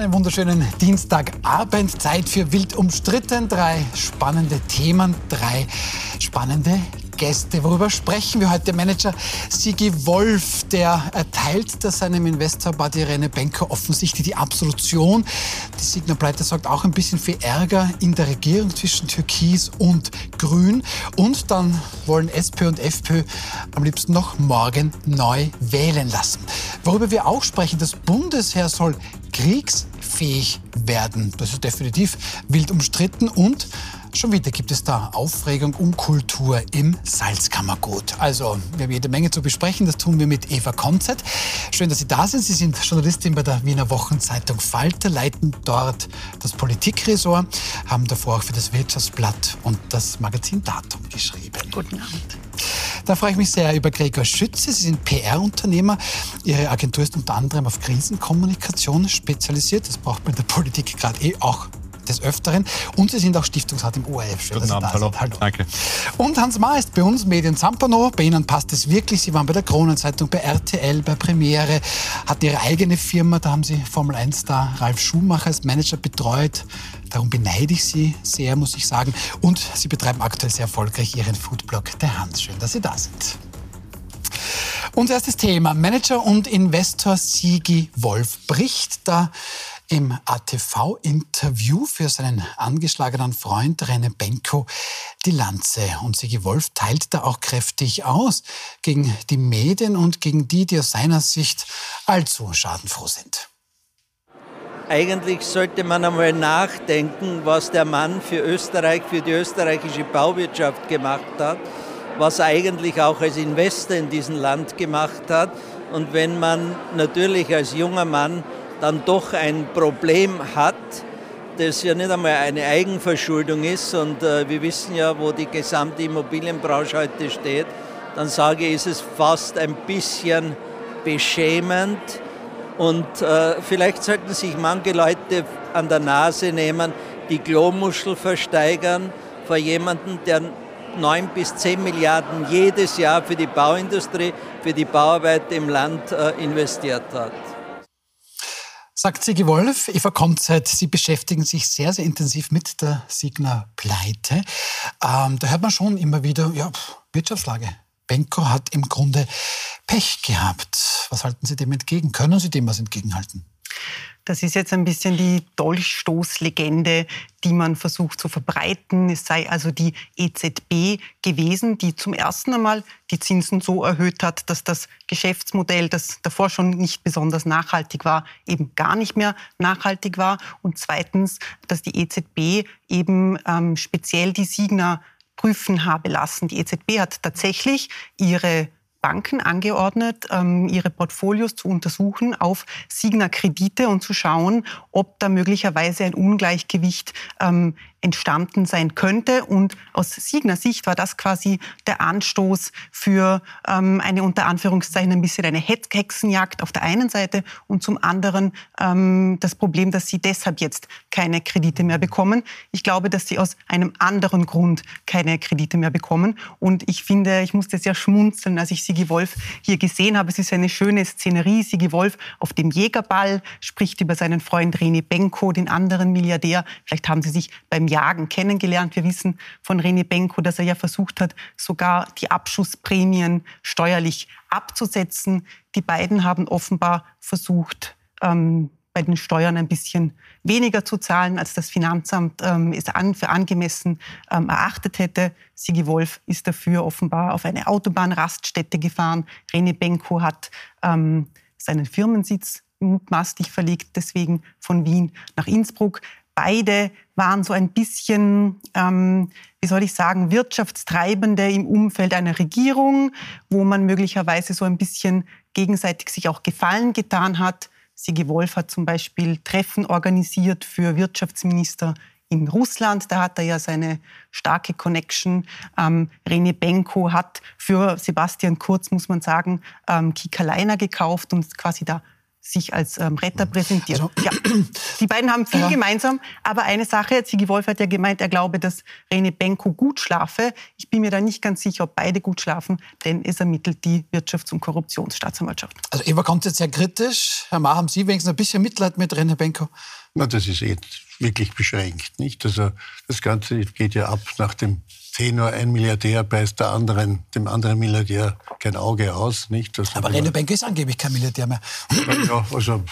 Einen wunderschönen Dienstagabend. Zeit für wild umstritten. Drei spannende Themen, drei spannende Gäste. Worüber sprechen wir heute? Manager Sigi Wolf, der erteilt da seinem Investor Badi Rene Benko offensichtlich die Absolution. Die Signa Pleite sorgt auch ein bisschen für Ärger in der Regierung zwischen Türkis und Grün. Und dann wollen SP und FPÖ am liebsten noch morgen neu wählen lassen. Worüber wir auch sprechen, das Bundesheer soll kriegsfähig werden. Das ist definitiv wild umstritten und Schon wieder gibt es da Aufregung um Kultur im Salzkammergut. Also, wir haben jede Menge zu besprechen. Das tun wir mit Eva Konzett. Schön, dass Sie da sind. Sie sind Journalistin bei der Wiener Wochenzeitung Falter, leiten dort das Politikressort, haben davor auch für das Wirtschaftsblatt und das Magazin Datum geschrieben. Guten Abend. Da freue ich mich sehr über Gregor Schütze. Sie sind PR-Unternehmer. Ihre Agentur ist unter anderem auf Krisenkommunikation spezialisiert. Das braucht man in der Politik gerade eh auch des Öfteren. Und Sie sind auch Stiftungsrat im ORF. Schön, Guten Abend, hallo. hallo. Danke. Und Hans Ma ist bei uns Medien Zampano. Bei Ihnen passt es wirklich. Sie waren bei der Kronenzeitung, bei RTL, bei Premiere, hatten Ihre eigene Firma. Da haben Sie Formel 1-Star Ralf Schumacher als Manager betreut. Darum beneide ich Sie sehr, muss ich sagen. Und Sie betreiben aktuell sehr erfolgreich Ihren Foodblog Der Hans. Schön, dass Sie da sind. Unser erstes Thema. Manager und Investor Sigi Wolf bricht da im ATV-Interview für seinen angeschlagenen Freund Rene Benko die Lanze. Und Sigi Wolf teilt da auch kräftig aus gegen die Medien und gegen die, die aus seiner Sicht allzu schadenfroh sind. Eigentlich sollte man einmal nachdenken, was der Mann für Österreich, für die österreichische Bauwirtschaft gemacht hat, was er eigentlich auch als Investor in diesem Land gemacht hat. Und wenn man natürlich als junger Mann dann doch ein Problem hat, das ja nicht einmal eine Eigenverschuldung ist. Und äh, wir wissen ja, wo die gesamte Immobilienbranche heute steht, dann sage ich, ist es fast ein bisschen beschämend. Und äh, vielleicht sollten sich manche Leute an der Nase nehmen, die Klomuschel versteigern vor jemandem, der 9 bis 10 Milliarden jedes Jahr für die Bauindustrie, für die Bauarbeit im Land äh, investiert hat. Sagt Sigi Wolf, Eva Konzert, Sie beschäftigen sich sehr, sehr intensiv mit der Signa-Pleite. Ähm, da hört man schon immer wieder, ja, Wirtschaftslage. Benko hat im Grunde Pech gehabt. Was halten Sie dem entgegen? Können Sie dem was entgegenhalten? Das ist jetzt ein bisschen die Dolchstoßlegende, die man versucht zu verbreiten. Es sei also die EZB gewesen, die zum ersten Einmal die Zinsen so erhöht hat, dass das Geschäftsmodell, das davor schon nicht besonders nachhaltig war, eben gar nicht mehr nachhaltig war. Und zweitens, dass die EZB eben ähm, speziell die Signa prüfen habe lassen. Die EZB hat tatsächlich ihre Banken angeordnet, ähm, ihre Portfolios zu untersuchen auf Signa-Kredite und zu schauen, ob da möglicherweise ein Ungleichgewicht ähm, entstanden sein könnte. Und aus Signer Sicht war das quasi der Anstoß für ähm, eine unter Anführungszeichen ein bisschen eine Hexenjagd auf der einen Seite und zum anderen ähm, das Problem, dass sie deshalb jetzt keine Kredite mehr bekommen. Ich glaube, dass sie aus einem anderen Grund keine Kredite mehr bekommen. Und ich finde, ich musste sehr schmunzeln, als ich Sigi Wolf hier gesehen habe. Es ist eine schöne Szenerie. Sigi Wolf auf dem Jägerball spricht über seinen Freund René Benko, den anderen Milliardär. Vielleicht haben sie sich beim Jagen kennengelernt. Wir wissen von René Benko, dass er ja versucht hat, sogar die Abschussprämien steuerlich abzusetzen. Die beiden haben offenbar versucht, ähm, bei den Steuern ein bisschen weniger zu zahlen, als das Finanzamt ähm, es an, für angemessen ähm, erachtet hätte. Sigi Wolf ist dafür offenbar auf eine Autobahnraststätte gefahren. René Benko hat ähm, seinen Firmensitz mutmaßlich verlegt, deswegen von Wien nach Innsbruck beide waren so ein bisschen, ähm, wie soll ich sagen, Wirtschaftstreibende im Umfeld einer Regierung, wo man möglicherweise so ein bisschen gegenseitig sich auch Gefallen getan hat. Sigi Wolf hat zum Beispiel Treffen organisiert für Wirtschaftsminister in Russland. Da hat er ja seine starke Connection. Ähm, René Benko hat für Sebastian Kurz, muss man sagen, ähm, Kika Leiner gekauft und quasi da sich als ähm, Retter präsentiert. Also, ja. Die beiden haben viel ja. gemeinsam, aber eine Sache, Sigi Wolf hat ja gemeint, er glaube, dass Rene Benko gut schlafe. Ich bin mir da nicht ganz sicher, ob beide gut schlafen, denn es ermittelt die Wirtschafts- und Korruptionsstaatsanwaltschaft. Also Eva kommt jetzt sehr kritisch. Herr Ma, haben Sie wenigstens ein bisschen Mitleid mit Rene Benko? Na, das ist eh wirklich beschränkt, nicht? Also das Ganze geht ja ab nach dem Tenor, ein Milliardär beißt der anderen, dem anderen Milliardär kein Auge aus. Nicht? Das Aber Rene Benke ist angeblich kein Milliardär mehr. Ja, also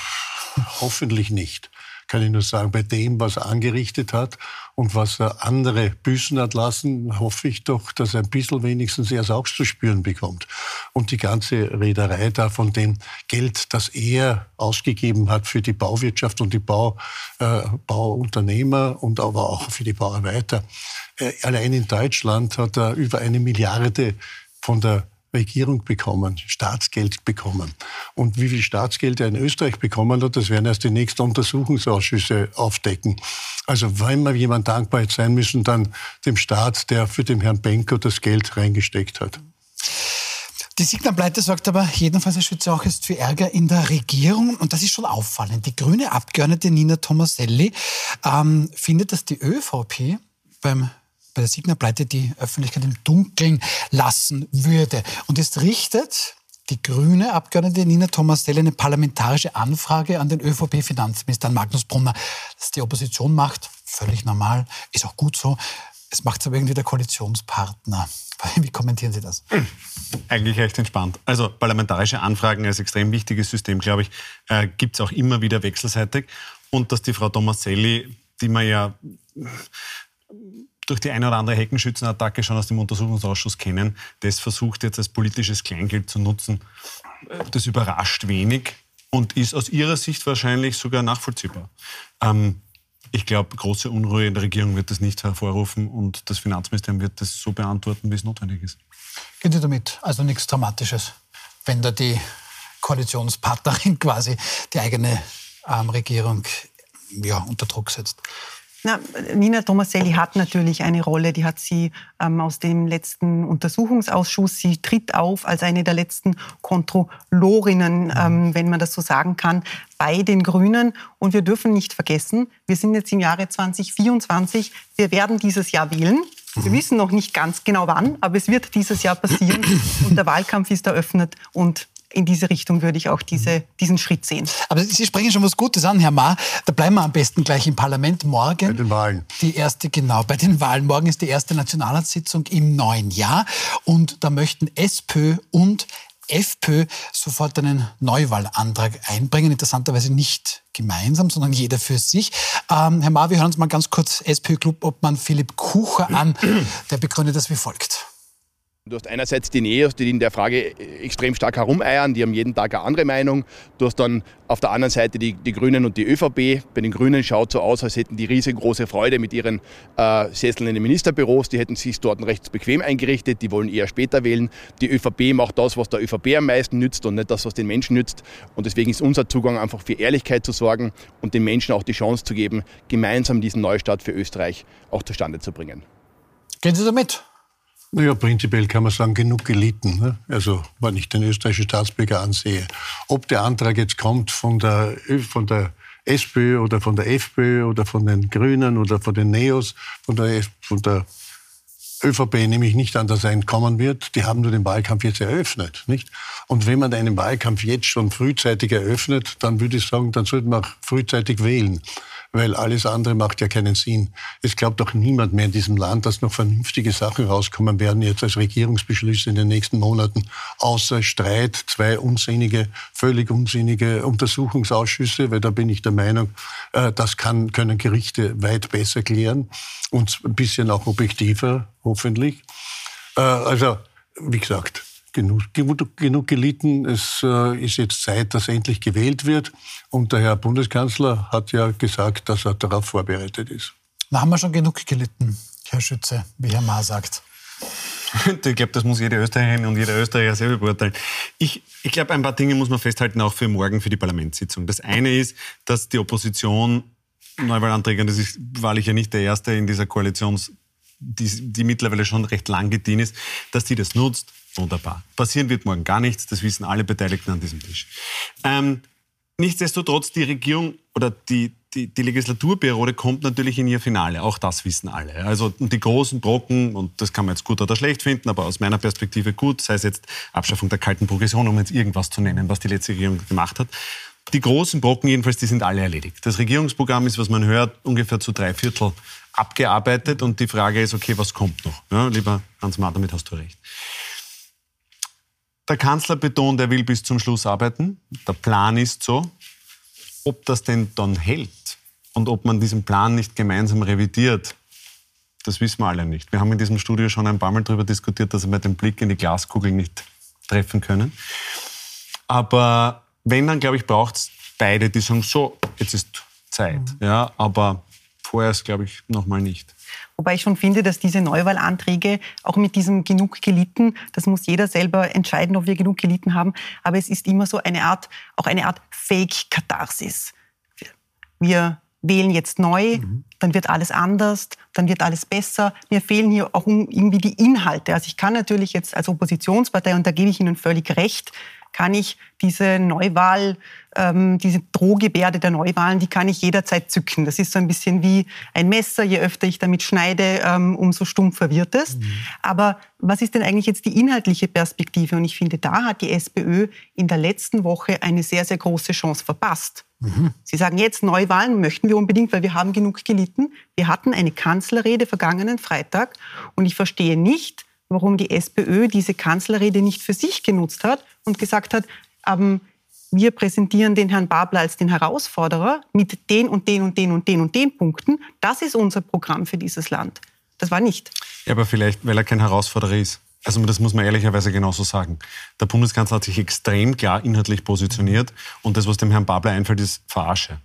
hoffentlich nicht kann ich nur sagen, bei dem, was er angerichtet hat und was er andere büßen hat lassen, hoffe ich doch, dass er ein bisschen wenigstens erst auch zu spüren bekommt. Und die ganze Reederei da von dem Geld, das er ausgegeben hat für die Bauwirtschaft und die Bau, äh, Bauunternehmer und aber auch für die Bauarbeiter. Äh, allein in Deutschland hat er über eine Milliarde von der Regierung bekommen, Staatsgeld bekommen. Und wie viel Staatsgeld er in Österreich bekommen hat, das werden erst die nächsten Untersuchungsausschüsse aufdecken. Also wenn wir jemand dankbar sein müssen, dann dem Staat, der für den Herrn Benko das Geld reingesteckt hat. Die Signalpleite sorgt aber jedenfalls, Herr Schütze, auch jetzt für Ärger in der Regierung. Und das ist schon auffallend. Die grüne Abgeordnete Nina Tomaselli ähm, findet, dass die ÖVP beim bei der Signa-Pleite die Öffentlichkeit im Dunkeln lassen würde. Und es richtet die grüne Abgeordnete Nina Thomas Dell eine parlamentarische Anfrage an den ÖVP-Finanzminister Magnus Brunner. Dass die Opposition macht, völlig normal, ist auch gut so. Es macht aber irgendwie der Koalitionspartner. Wie kommentieren Sie das? Eigentlich recht entspannt. Also parlamentarische Anfragen als extrem wichtiges System, glaube ich, äh, gibt es auch immer wieder wechselseitig. Und dass die Frau Tomaselli, die man ja durch die eine oder andere Heckenschützenattacke schon aus dem Untersuchungsausschuss kennen, das versucht jetzt als politisches Kleingeld zu nutzen. Das überrascht wenig und ist aus Ihrer Sicht wahrscheinlich sogar nachvollziehbar. Ähm, ich glaube, große Unruhe in der Regierung wird das nicht hervorrufen und das Finanzministerium wird das so beantworten, wie es notwendig ist. Gehen Sie damit? Also nichts Dramatisches, wenn da die Koalitionspartnerin quasi die eigene ähm, Regierung ja, unter Druck setzt. Na, Nina Tomaselli hat natürlich eine Rolle, die hat sie ähm, aus dem letzten Untersuchungsausschuss. Sie tritt auf als eine der letzten Kontrollorinnen, ähm, wenn man das so sagen kann, bei den Grünen. Und wir dürfen nicht vergessen, wir sind jetzt im Jahre 2024, wir werden dieses Jahr wählen. Wir wissen noch nicht ganz genau wann, aber es wird dieses Jahr passieren und der Wahlkampf ist eröffnet und in diese Richtung würde ich auch diese, diesen Schritt sehen. Aber Sie sprechen schon was Gutes an, Herr Ma. Da bleiben wir am besten gleich im Parlament morgen. Bei den Wahlen. Die erste, genau, bei den Wahlen. Morgen ist die erste Nationalratssitzung im neuen Jahr. Und da möchten SPÖ und FPÖ sofort einen Neuwahlantrag einbringen. Interessanterweise nicht gemeinsam, sondern jeder für sich. Ähm, Herr Ma, wir hören uns mal ganz kurz SPÖ-Club-Obmann Philipp Kucher an. Der begründet das wie folgt. Du hast einerseits die Neos, die in der Frage extrem stark herumeiern, die haben jeden Tag eine andere Meinung. Du hast dann auf der anderen Seite die, die Grünen und die ÖVP. Bei den Grünen schaut so aus, als hätten die riesengroße Freude mit ihren äh, Sesseln in den Ministerbüros. Die hätten sich dort recht bequem eingerichtet, die wollen eher später wählen. Die ÖVP macht das, was der ÖVP am meisten nützt und nicht das, was den Menschen nützt. Und deswegen ist unser Zugang einfach für Ehrlichkeit zu sorgen und den Menschen auch die Chance zu geben, gemeinsam diesen Neustart für Österreich auch zustande zu bringen. Gehen Sie damit? Naja, prinzipiell kann man sagen, genug gelitten. Ne? Also, wenn ich den österreichischen Staatsbürger ansehe. Ob der Antrag jetzt kommt von der, von der SPÖ oder von der FPÖ oder von den Grünen oder von den Neos, von der, von der ÖVP nehme ich nicht an, dass er entkommen wird. Die haben nur den Wahlkampf jetzt eröffnet, nicht? Und wenn man einen Wahlkampf jetzt schon frühzeitig eröffnet, dann würde ich sagen, dann sollte man auch frühzeitig wählen weil alles andere macht ja keinen Sinn. Es glaubt doch niemand mehr in diesem Land, dass noch vernünftige Sachen rauskommen werden jetzt als Regierungsbeschlüsse in den nächsten Monaten, außer Streit, zwei unsinnige, völlig unsinnige Untersuchungsausschüsse, weil da bin ich der Meinung, äh, das kann, können Gerichte weit besser klären und ein bisschen auch objektiver, hoffentlich. Äh, also, wie gesagt, genug, genug gelitten. Es äh, ist jetzt Zeit, dass endlich gewählt wird. Und der Herr Bundeskanzler hat ja gesagt, dass er darauf vorbereitet ist. Na, haben wir schon genug gelitten, Herr Schütze, wie Herr Ma sagt. Ich glaube, das muss jede Österreicherin und jeder Österreicher selber beurteilen. Ich, ich glaube, ein paar Dinge muss man festhalten, auch für morgen, für die Parlamentssitzung. Das eine ist, dass die Opposition Neuwahlanträge, das ist wahrlich ja nicht der erste in dieser Koalition, die, die mittlerweile schon recht lang gedient ist, dass die das nutzt, Wunderbar. Passieren wird morgen gar nichts, das wissen alle Beteiligten an diesem Tisch. Ähm, nichtsdestotrotz, die Regierung oder die, die, die Legislaturperiode kommt natürlich in ihr Finale. Auch das wissen alle. Also die großen Brocken, und das kann man jetzt gut oder schlecht finden, aber aus meiner Perspektive gut, sei es jetzt Abschaffung der kalten Progression, um jetzt irgendwas zu nennen, was die letzte Regierung gemacht hat. Die großen Brocken jedenfalls, die sind alle erledigt. Das Regierungsprogramm ist, was man hört, ungefähr zu drei Viertel abgearbeitet. Und die Frage ist, okay, was kommt noch? Ja, lieber Hans-Mar, damit hast du recht. Der Kanzler betont, er will bis zum Schluss arbeiten. Der Plan ist so. Ob das denn dann hält und ob man diesen Plan nicht gemeinsam revidiert, das wissen wir alle nicht. Wir haben in diesem Studio schon ein paar Mal darüber diskutiert, dass wir den Blick in die Glaskugel nicht treffen können. Aber wenn, dann glaube ich, braucht es beide, die sagen, so, jetzt ist Zeit. Mhm. Ja, aber vorerst glaube ich noch mal nicht. Wobei ich schon finde, dass diese Neuwahlanträge auch mit diesem genug gelitten, das muss jeder selber entscheiden, ob wir genug gelitten haben. Aber es ist immer so eine Art, auch eine Art Fake-Katharsis. Wir wählen jetzt neu, mhm. dann wird alles anders, dann wird alles besser. Mir fehlen hier auch irgendwie die Inhalte. Also ich kann natürlich jetzt als Oppositionspartei, und da gebe ich Ihnen völlig recht, kann ich diese Neuwahl, ähm, diese Drohgebärde der Neuwahlen, die kann ich jederzeit zücken. Das ist so ein bisschen wie ein Messer. Je öfter ich damit schneide, ähm, umso stumpfer wird es. Mhm. Aber was ist denn eigentlich jetzt die inhaltliche Perspektive? Und ich finde, da hat die SPÖ in der letzten Woche eine sehr, sehr große Chance verpasst. Mhm. Sie sagen jetzt, Neuwahlen möchten wir unbedingt, weil wir haben genug gelitten. Wir hatten eine Kanzlerrede vergangenen Freitag und ich verstehe nicht, warum die SPÖ diese Kanzlerrede nicht für sich genutzt hat und gesagt hat, ähm, wir präsentieren den Herrn Babler als den Herausforderer mit den und den und den und den und den Punkten. Das ist unser Programm für dieses Land. Das war nicht. Ja, aber vielleicht, weil er kein Herausforderer ist. Also das muss man ehrlicherweise genauso sagen. Der Bundeskanzler hat sich extrem klar inhaltlich positioniert und das, was dem Herrn Babler einfällt, ist Verarsche.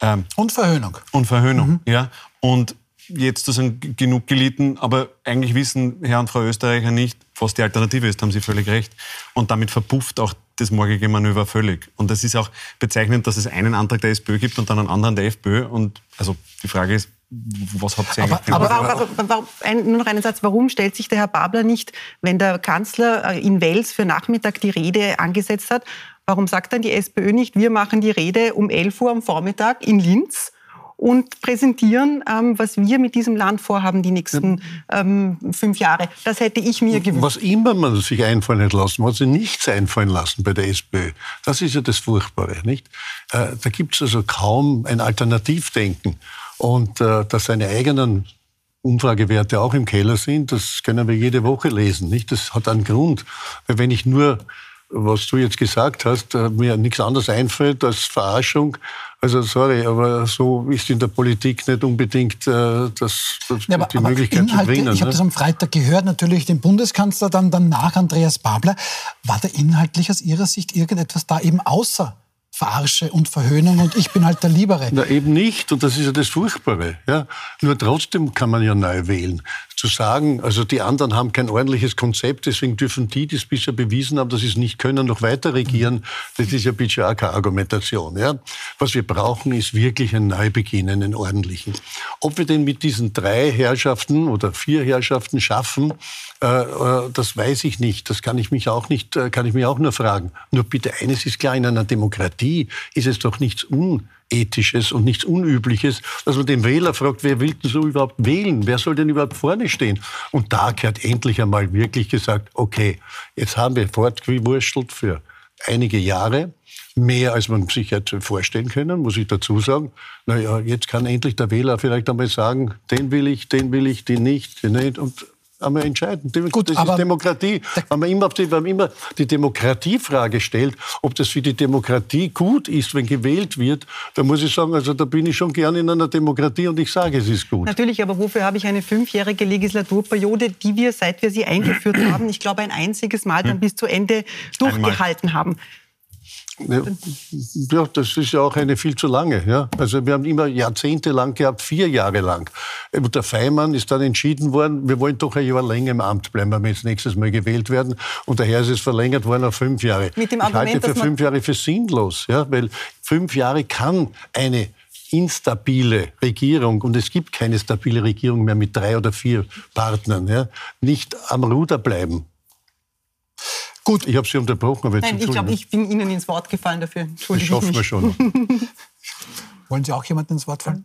Ähm, und Verhöhnung. Und Verhöhnung, mhm. ja. Und jetzt zu sagen, genug gelitten, aber eigentlich wissen Herr und Frau Österreicher nicht, was die Alternative ist, haben Sie völlig recht. Und damit verpufft auch das morgige Manöver völlig. Und das ist auch bezeichnend, dass es einen Antrag der SPÖ gibt und dann einen anderen der FPÖ. Und also die Frage ist, was habt ihr eigentlich aber, aber, aber, aber ein, nur noch einen Satz. Warum stellt sich der Herr Babler nicht, wenn der Kanzler äh, in Wels für Nachmittag die Rede angesetzt hat, warum sagt dann die SPÖ nicht, wir machen die Rede um 11 Uhr am Vormittag in Linz? Und präsentieren, ähm, was wir mit diesem Land vorhaben die nächsten ähm, fünf Jahre. Das hätte ich mir gewünscht. Was immer man sich einfallen hat lassen, was sie nichts einfallen lassen bei der SPÖ, das ist ja das Furchtbare. Nicht? Äh, da gibt es also kaum ein Alternativdenken. Und äh, dass seine eigenen Umfragewerte auch im Keller sind, das können wir jede Woche lesen. Nicht? Das hat einen Grund. Weil wenn ich nur was du jetzt gesagt hast, äh, mir nichts anderes einfällt als Verarschung. Also sorry, aber so ist in der Politik nicht unbedingt äh, das, das ja, aber, die aber Möglichkeit Inhalte, zu bringen. Ich habe ne? das am Freitag gehört, natürlich den Bundeskanzler, dann danach Andreas Babler. War da inhaltlich aus Ihrer Sicht irgendetwas da eben außer Verarsche und Verhöhnung und ich bin halt der Liebere. Na eben nicht und das ist ja das Furchtbare. Ja? Nur trotzdem kann man ja neu wählen. Zu sagen, also die anderen haben kein ordentliches Konzept, deswegen dürfen die, die es bisher bewiesen haben, dass sie es nicht können, noch weiter regieren, das ist ja bitte auch keine Argumentation. Ja? Was wir brauchen, ist wirklich ein Neubeginn, einen ordentlichen. Ob wir denn mit diesen drei Herrschaften oder vier Herrschaften schaffen, äh, äh, das weiß ich nicht. Das kann ich mich auch nicht, äh, kann ich mich auch nur fragen. Nur bitte eines ist klar, in einer Demokratie ist es doch nichts Unethisches und nichts Unübliches, dass man den Wähler fragt, wer will denn so überhaupt wählen? Wer soll denn überhaupt vorne stehen? Und da gehört endlich einmal wirklich gesagt, okay, jetzt haben wir fortgewurschtelt für einige Jahre, mehr als man sich hätte vorstellen können, muss ich dazu sagen. Naja, jetzt kann endlich der Wähler vielleicht einmal sagen, den will ich, den will ich, den nicht, den nicht. Und einmal entscheiden. Gut, das ist Demokratie. Wenn man, immer die, wenn man immer die Demokratiefrage stellt, ob das für die Demokratie gut ist, wenn gewählt wird, dann muss ich sagen, also da bin ich schon gern in einer Demokratie und ich sage, es ist gut. Natürlich, aber wofür habe ich eine fünfjährige Legislaturperiode, die wir, seit wir sie eingeführt haben, ich glaube ein einziges Mal dann hm. bis zu Ende durchgehalten haben? Ja, das ist ja auch eine viel zu lange. Ja? Also wir haben immer jahrzehntelang gehabt, vier Jahre lang. Und der Feimann ist dann entschieden worden, wir wollen doch ein Jahr länger im Amt bleiben, wenn wir jetzt nächstes Mal gewählt werden. Und daher ist es verlängert worden auf fünf Jahre. Mit dem Argument, ich halte für fünf Jahre für sinnlos, ja? weil fünf Jahre kann eine instabile Regierung, und es gibt keine stabile Regierung mehr mit drei oder vier Partnern, ja, nicht am Ruder bleiben. Gut. Ich habe Sie unterbrochen, aber jetzt Nein, ich glaube, ich bin Ihnen ins Wort gefallen dafür. Entschuldigung. Das schaffen wir schon. Wollen Sie auch jemanden ins Wort fallen?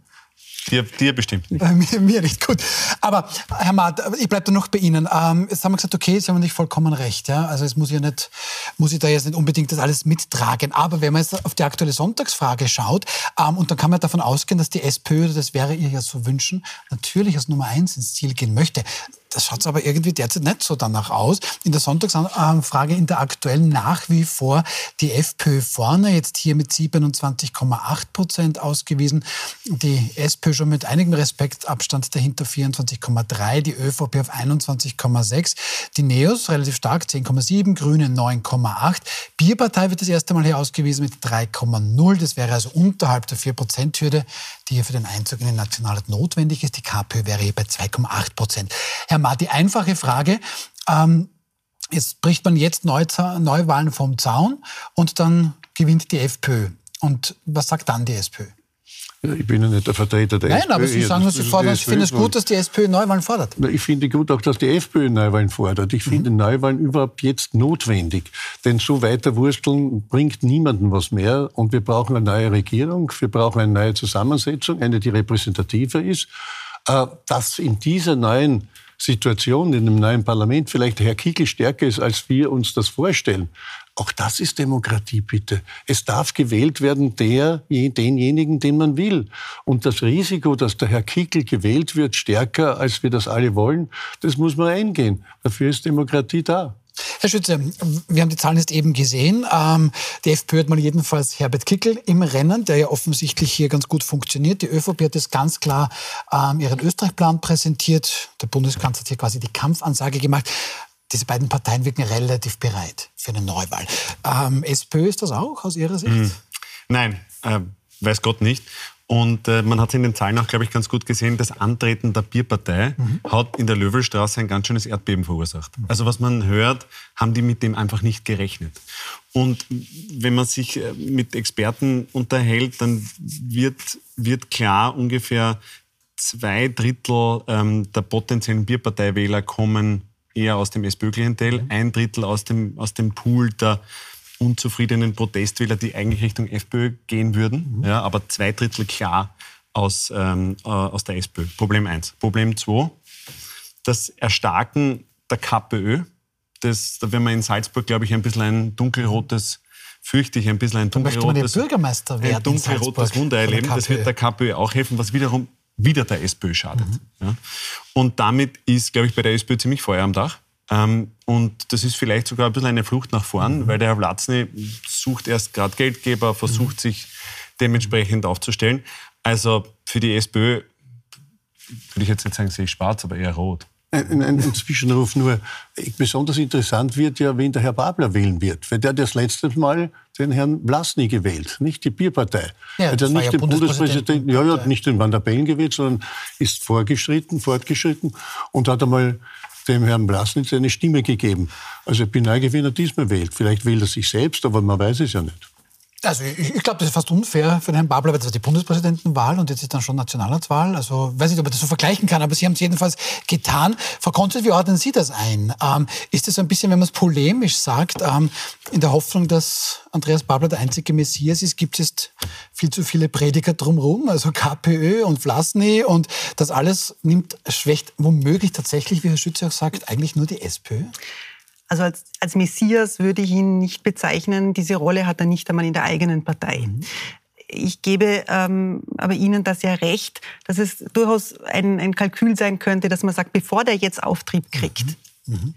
Dir, dir bestimmt nicht. Äh, mir, mir, nicht, gut. Aber Herr Maat, ich bleibe da noch bei Ihnen. Ähm, jetzt haben wir gesagt, okay, Sie haben nicht vollkommen recht. Ja? Also es muss ja nicht, muss ich da jetzt nicht unbedingt das alles mittragen. Aber wenn man jetzt auf die aktuelle Sonntagsfrage schaut, ähm, und dann kann man davon ausgehen, dass die SPÖ, das wäre ihr ja so wünschen, natürlich als Nummer eins ins Ziel gehen möchte. Das schaut aber irgendwie derzeit nicht so danach aus. In der Sonntagsfrage in der aktuellen nach wie vor die FPÖ vorne, jetzt hier mit 27,8 Prozent ausgewiesen. Die SPÖ schon mit einigem Respektabstand dahinter 24,3, die ÖVP auf 21,6, die NEOS relativ stark 10,7, Grüne 9,8. Bierpartei wird das erste Mal hier ausgewiesen mit 3,0. Das wäre also unterhalb der 4-Prozent-Hürde, die hier für den Einzug in den Nationalrat notwendig ist. Die KPÖ wäre hier bei 2,8 Prozent. Herr Mar, die einfache Frage. Ähm, jetzt bricht man jetzt Neuwahlen vom Zaun und dann gewinnt die FPÖ. Und was sagt dann die SPÖ? Ich bin ja nicht der Vertreter der Nein, SPÖ. Nein, aber Sie sagen, dass Sie fordern, Sie finden es gut, dass die SPÖ Neuwahlen fordert. Ich finde gut auch, dass die FPÖ Neuwahlen fordert. Ich finde mhm. Neuwahlen überhaupt jetzt notwendig. Denn so weiter wursteln bringt niemandem was mehr. Und wir brauchen eine neue Regierung, wir brauchen eine neue Zusammensetzung, eine, die repräsentativer ist. Äh, dass in dieser neuen Situation in dem neuen Parlament vielleicht Herr Kickel stärker ist, als wir uns das vorstellen. Auch das ist Demokratie, bitte. Es darf gewählt werden, der, denjenigen, den man will. Und das Risiko, dass der Herr Kickel gewählt wird, stärker, als wir das alle wollen, das muss man eingehen. Dafür ist Demokratie da. Herr Schütze, wir haben die Zahlen jetzt eben gesehen. Ähm, die FPÖ hat mal jedenfalls Herbert Kickel im Rennen, der ja offensichtlich hier ganz gut funktioniert. Die ÖVP hat jetzt ganz klar ähm, ihren Österreich-Plan präsentiert. Der Bundeskanzler hat hier quasi die Kampfansage gemacht. Diese beiden Parteien wirken relativ bereit für eine Neuwahl. Ähm, SPÖ ist das auch aus Ihrer Sicht? Hm. Nein, äh, weiß Gott nicht. Und äh, man hat in den Zahlen auch, glaube ich, ganz gut gesehen, das Antreten der Bierpartei mhm. hat in der Löwelstraße ein ganz schönes Erdbeben verursacht. Also was man hört, haben die mit dem einfach nicht gerechnet. Und wenn man sich äh, mit Experten unterhält, dann wird, wird klar, ungefähr zwei Drittel ähm, der potenziellen Bierparteiwähler kommen eher aus dem SPÖ-Klientel, mhm. ein Drittel aus dem, aus dem Pool der unzufriedenen Protestwähler, die eigentlich Richtung FPÖ gehen würden, mhm. ja, aber zwei Drittel klar aus, ähm, äh, aus der SPÖ. Problem eins. Problem zwei, das Erstarken der KPÖ. Das, da werden wir in Salzburg, glaube ich, ein bisschen ein dunkelrotes fürchte ich ein bisschen ein dunkelrotes, Bürgermeister werden ein dunkelrotes Wunder erleben. Das wird der KPÖ auch helfen, was wiederum wieder der SPÖ schadet. Mhm. Ja. Und damit ist, glaube ich, bei der SPÖ ziemlich Feuer am Dach. Ähm, und das ist vielleicht sogar ein bisschen eine Flucht nach vorn, mhm. weil der Herr Vlatzny sucht erst gerade Geldgeber, versucht mhm. sich dementsprechend aufzustellen. Also für die SPÖ würde ich jetzt nicht sagen, sehe ich schwarz, aber eher rot. Ein, ein, ein, Zwischenruf nur. Besonders interessant wird ja, wen der Herr Babler wählen wird. Weil der hat das letzte Mal den Herrn Blasny gewählt, nicht die Bierpartei. Ja, hat er nicht ja den Bundespräsidenten, ja, ja, nicht den Van der Bellen gewählt, sondern ist vorgeschritten, fortgeschritten und hat einmal dem Herrn Blasnitz eine Stimme gegeben. Also ich bin neugierig, wen er diesmal wählt. Vielleicht wählt er sich selbst, aber man weiß es ja nicht. Also ich, ich glaube, das ist fast unfair für den Herrn Babler, weil das war die Bundespräsidentenwahl und jetzt ist dann schon Nationalratswahl. Also weiß nicht, ob man das so vergleichen kann, aber Sie haben es jedenfalls getan. Frau Konzert, wie ordnen Sie das ein? Ähm, ist das so ein bisschen, wenn man es polemisch sagt, ähm, in der Hoffnung, dass Andreas Babler der einzige Messias ist, gibt es jetzt viel zu viele Prediger drumherum, also KPÖ und Vlasny und das alles nimmt, schwächt womöglich tatsächlich, wie Herr Schütze auch sagt, eigentlich nur die SPÖ? Also als, als Messias würde ich ihn nicht bezeichnen. Diese Rolle hat er nicht einmal in der eigenen Partei. Mhm. Ich gebe ähm, aber Ihnen das ja recht, dass es durchaus ein, ein Kalkül sein könnte, dass man sagt, bevor der jetzt Auftrieb kriegt, mhm. Mhm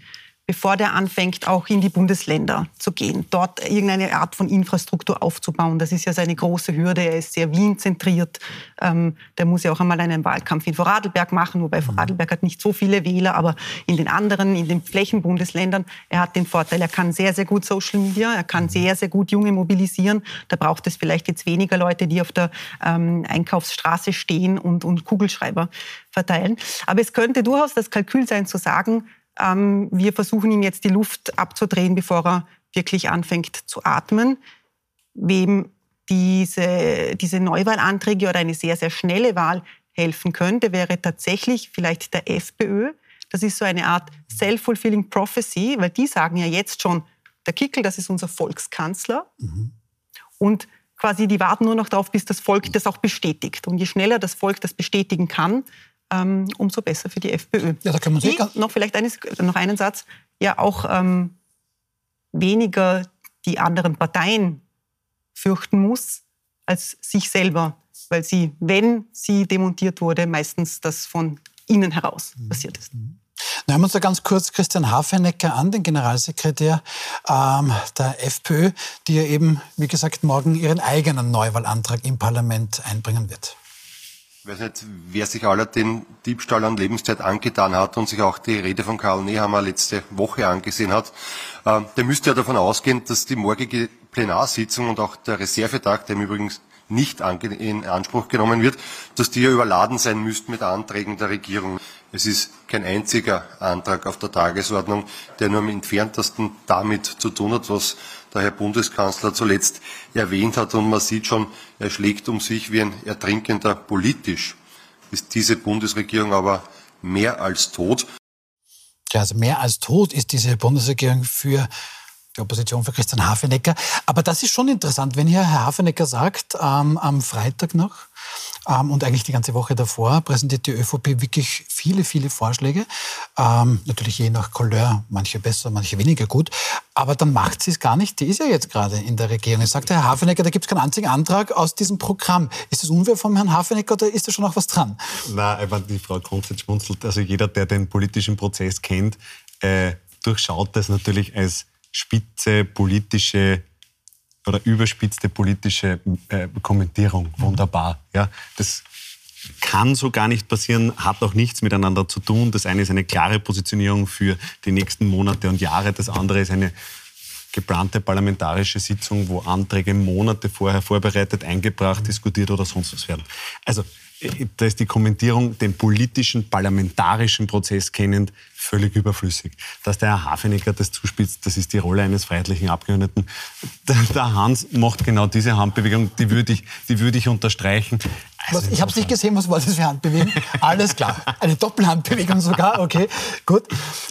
bevor der anfängt, auch in die Bundesländer zu gehen, dort irgendeine Art von Infrastruktur aufzubauen. Das ist ja seine große Hürde. Er ist sehr Wien-zentriert. Ähm, der muss ja auch einmal einen Wahlkampf in Vorarlberg machen, wobei Vorarlberg hat nicht so viele Wähler, aber in den anderen, in den Flächenbundesländern, er hat den Vorteil, er kann sehr, sehr gut Social Media, er kann sehr, sehr gut Junge mobilisieren. Da braucht es vielleicht jetzt weniger Leute, die auf der ähm, Einkaufsstraße stehen und, und Kugelschreiber verteilen. Aber es könnte durchaus das Kalkül sein, zu sagen, ähm, wir versuchen ihm jetzt die Luft abzudrehen, bevor er wirklich anfängt zu atmen. Wem diese, diese Neuwahlanträge oder eine sehr, sehr schnelle Wahl helfen könnte, wäre tatsächlich vielleicht der FPÖ. Das ist so eine Art self-fulfilling prophecy, weil die sagen ja jetzt schon, der Kickel, das ist unser Volkskanzler. Mhm. Und quasi die warten nur noch darauf, bis das Volk das auch bestätigt. Und je schneller das Volk das bestätigen kann, ähm, umso besser für die FPÖ. Ja, da kann man die, noch vielleicht eines, noch einen Satz, ja auch ähm, weniger die anderen Parteien fürchten muss als sich selber, weil sie, wenn sie demontiert wurde, meistens das von innen heraus mhm. passiert ist. Mhm. Wir uns da ganz kurz Christian Hafenecker an, den Generalsekretär ähm, der FPÖ, die ja eben, wie gesagt, morgen ihren eigenen Neuwahlantrag im Parlament einbringen wird. Ich weiß nicht, wer sich aller den Diebstahl an Lebenszeit angetan hat und sich auch die Rede von Karl Nehammer letzte Woche angesehen hat, äh, der müsste ja davon ausgehen, dass die morgige Plenarsitzung und auch der Reservetag, der im Übrigen nicht in Anspruch genommen wird, dass die ja überladen sein müssten mit Anträgen der Regierung. Es ist kein einziger Antrag auf der Tagesordnung, der nur am entferntesten damit zu tun hat, was der Herr Bundeskanzler zuletzt erwähnt hat. Und man sieht schon, er schlägt um sich wie ein Ertrinkender politisch. Ist diese Bundesregierung aber mehr als tot. Ja, also mehr als tot ist diese Bundesregierung für die Opposition für Christian Hafenecker. Aber das ist schon interessant, wenn hier Herr Hafenecker sagt, ähm, am Freitag noch, ähm, und eigentlich die ganze Woche davor präsentiert die ÖVP wirklich viele, viele Vorschläge. Ähm, natürlich je nach Couleur, manche besser, manche weniger gut. Aber dann macht sie es gar nicht. Die ist ja jetzt gerade in der Regierung. Jetzt sagt der Herr Hafenecker, da gibt es keinen einzigen Antrag aus diesem Programm. Ist das unfair vom Herrn Hafenecker oder ist da schon noch was dran? Nein, die Frau Konstanz schmunzelt. Also jeder, der den politischen Prozess kennt, äh, durchschaut das natürlich als spitze politische oder überspitzte politische äh, Kommentierung. Wunderbar. Ja, das kann so gar nicht passieren, hat auch nichts miteinander zu tun. Das eine ist eine klare Positionierung für die nächsten Monate und Jahre. Das andere ist eine geplante parlamentarische Sitzung, wo Anträge Monate vorher vorbereitet, eingebracht, diskutiert oder sonst was werden. Also da ist die Kommentierung, den politischen, parlamentarischen Prozess kennend, völlig überflüssig. Dass der Herr Hafenecker das zuspitzt, das ist die Rolle eines freiheitlichen Abgeordneten. Der Hans macht genau diese Handbewegung, die würde ich, die würde ich unterstreichen. Also was, ich habe es nicht gesehen, was war das für Handbewegung? Alles klar. Eine Doppelhandbewegung sogar, okay, gut.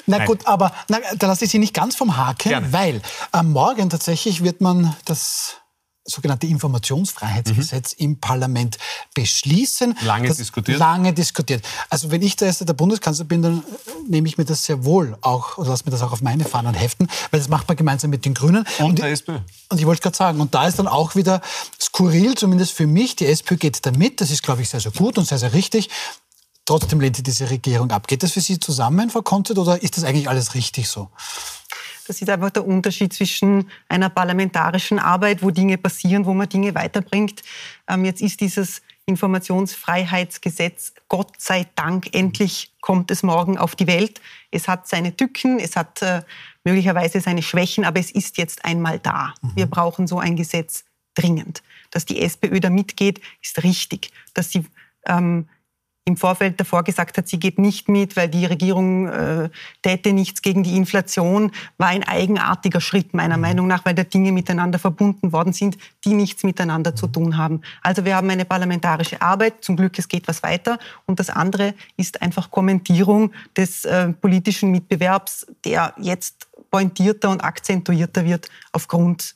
Na Nein. gut, aber na, da lasse ich Sie nicht ganz vom Haken, Gerne. weil am Morgen tatsächlich wird man das sogenannte Informationsfreiheitsgesetz mhm. im Parlament beschließen. Lange diskutiert? Lange diskutiert. Also wenn ich der erste der Bundeskanzler bin, dann nehme ich mir das sehr wohl auch, oder lasse mir das auch auf meine Fahnen heften, weil das macht man gemeinsam mit den Grünen. Und, und der SPÖ. Und ich wollte gerade sagen, und da ist dann auch wieder skurril, zumindest für mich, die SPÖ geht da mit, das ist, glaube ich, sehr, sehr gut und sehr, sehr richtig. Trotzdem lehnt sie diese Regierung ab. Geht das für Sie zusammen, Frau Konzert, oder ist das eigentlich alles richtig so? Das ist einfach der Unterschied zwischen einer parlamentarischen Arbeit, wo Dinge passieren, wo man Dinge weiterbringt. Ähm, jetzt ist dieses Informationsfreiheitsgesetz, Gott sei Dank, endlich kommt es morgen auf die Welt. Es hat seine Tücken, es hat äh, möglicherweise seine Schwächen, aber es ist jetzt einmal da. Mhm. Wir brauchen so ein Gesetz dringend. Dass die SPÖ da mitgeht, ist richtig. Dass sie ähm, im Vorfeld davor gesagt hat, sie geht nicht mit, weil die Regierung äh, täte nichts gegen die Inflation, war ein eigenartiger Schritt meiner mhm. Meinung nach, weil da Dinge miteinander verbunden worden sind, die nichts miteinander zu tun haben. Also wir haben eine parlamentarische Arbeit, zum Glück es geht was weiter und das andere ist einfach Kommentierung des äh, politischen Mitbewerbs, der jetzt pointierter und akzentuierter wird aufgrund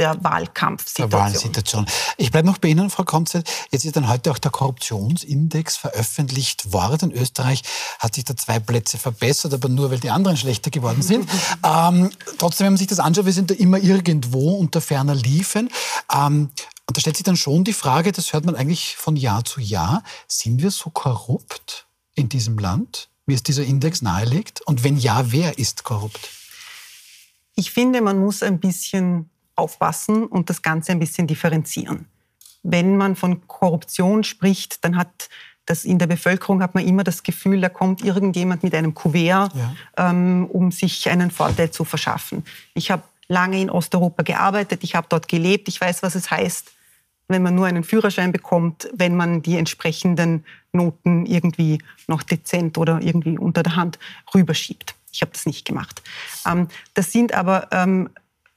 der Wahlkampfsituation. Der Wahlsituation. Ich bleibe noch bei Ihnen, Frau Konzett. Jetzt ist dann heute auch der Korruptionsindex veröffentlicht worden. In Österreich hat sich da zwei Plätze verbessert, aber nur, weil die anderen schlechter geworden sind. ähm, trotzdem, wenn man sich das anschaut, wir sind da immer irgendwo unter ferner Liefen. Ähm, und da stellt sich dann schon die Frage, das hört man eigentlich von Jahr zu Jahr, sind wir so korrupt in diesem Land, wie es dieser Index nahelegt? Und wenn ja, wer ist korrupt? Ich finde, man muss ein bisschen aufpassen und das Ganze ein bisschen differenzieren. Wenn man von Korruption spricht, dann hat das in der Bevölkerung hat man immer das Gefühl, da kommt irgendjemand mit einem Kuvert, ja. ähm, um sich einen Vorteil zu verschaffen. Ich habe lange in Osteuropa gearbeitet, ich habe dort gelebt, ich weiß, was es heißt, wenn man nur einen Führerschein bekommt, wenn man die entsprechenden Noten irgendwie noch dezent oder irgendwie unter der Hand rüberschiebt. Ich habe das nicht gemacht. Ähm, das sind aber ähm,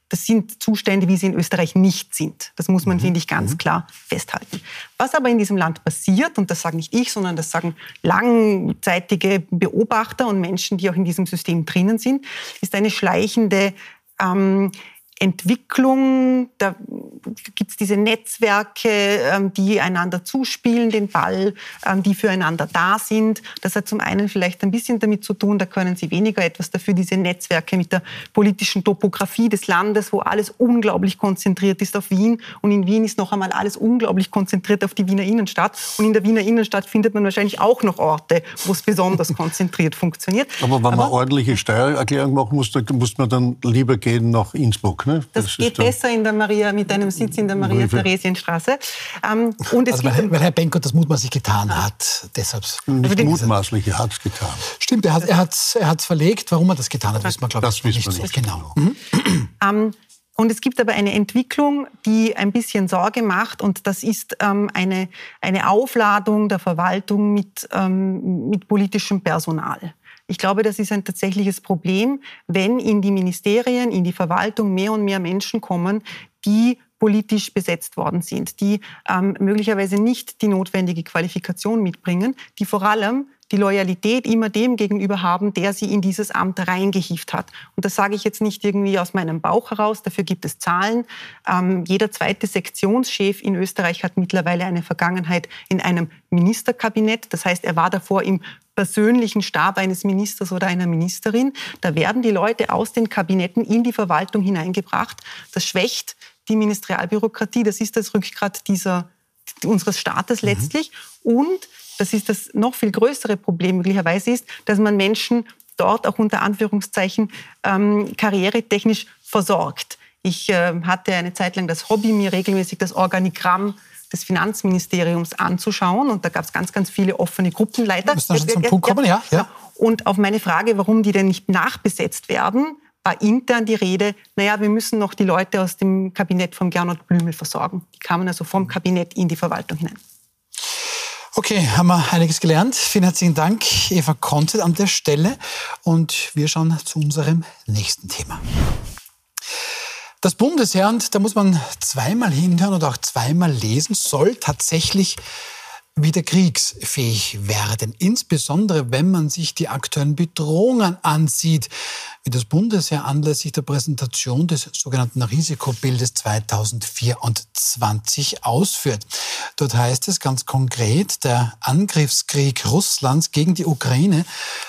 das sind Zustände, wie sie in Österreich nicht sind. Das muss man, mhm. finde ich, ganz mhm. klar festhalten. Was aber in diesem Land passiert, und das sage nicht ich, sondern das sagen langzeitige Beobachter und Menschen, die auch in diesem System drinnen sind, ist eine schleichende ähm, Entwicklung, da gibt es diese Netzwerke, ähm, die einander zuspielen, den Ball, ähm, die füreinander da sind. Das hat zum einen vielleicht ein bisschen damit zu tun, da können Sie weniger etwas dafür, diese Netzwerke mit der politischen Topografie des Landes, wo alles unglaublich konzentriert ist auf Wien. Und in Wien ist noch einmal alles unglaublich konzentriert auf die Wiener Innenstadt. Und in der Wiener Innenstadt findet man wahrscheinlich auch noch Orte, wo es besonders konzentriert funktioniert. Aber wenn man ordentliche Steuererklärung machen muss, dann muss man dann lieber gehen nach Innsbruck. Ne? Das, das geht besser in der Maria, mit einem Sitz in der Maria-Theresienstraße. Ähm, und also weil, weil, Herr Benko das mutmaßlich getan hat. Deshalb. Nicht mutmaßlich, er hat es getan. Stimmt, er hat es er hat's verlegt. Warum er das getan hat, wissen wir, glaube ich, das wissen wir nicht. Genau. Mhm. Ähm, und es gibt aber eine Entwicklung, die ein bisschen Sorge macht, und das ist ähm, eine, eine Aufladung der Verwaltung mit, ähm, mit politischem Personal. Ich glaube, das ist ein tatsächliches Problem, wenn in die Ministerien, in die Verwaltung mehr und mehr Menschen kommen, die politisch besetzt worden sind, die ähm, möglicherweise nicht die notwendige Qualifikation mitbringen, die vor allem die Loyalität immer dem gegenüber haben, der sie in dieses Amt reingehieft hat. Und das sage ich jetzt nicht irgendwie aus meinem Bauch heraus, dafür gibt es Zahlen. Ähm, jeder zweite Sektionschef in Österreich hat mittlerweile eine Vergangenheit in einem Ministerkabinett. Das heißt, er war davor im persönlichen Stab eines Ministers oder einer Ministerin. Da werden die Leute aus den Kabinetten in die Verwaltung hineingebracht. Das schwächt die Ministerialbürokratie. Das ist das Rückgrat dieser, unseres Staates mhm. letztlich. Und das ist das noch viel größere Problem möglicherweise ist, dass man Menschen dort auch unter Anführungszeichen ähm, karrieretechnisch versorgt. Ich äh, hatte eine Zeit lang das Hobby, mir regelmäßig das Organigramm des Finanzministeriums anzuschauen. Und da gab es ganz, ganz viele offene Gruppenleiter. Müssen schon zum Punkt kommen, ja, ja. Und auf meine Frage, warum die denn nicht nachbesetzt werden, war intern die Rede, naja, wir müssen noch die Leute aus dem Kabinett von Gernot Blümel versorgen. Die kamen also vom Kabinett in die Verwaltung hinein. Okay, haben wir einiges gelernt. Vielen herzlichen Dank, Eva Kontet an der Stelle. Und wir schauen zu unserem nächsten Thema. Das Bundesheer, und da muss man zweimal hinhören oder auch zweimal lesen, soll tatsächlich wieder kriegsfähig werden. Insbesondere, wenn man sich die aktuellen Bedrohungen ansieht, wie das Bundesheer anlässlich der Präsentation des sogenannten Risikobildes 2024 ausführt. Dort heißt es ganz konkret, der Angriffskrieg Russlands gegen die Ukraine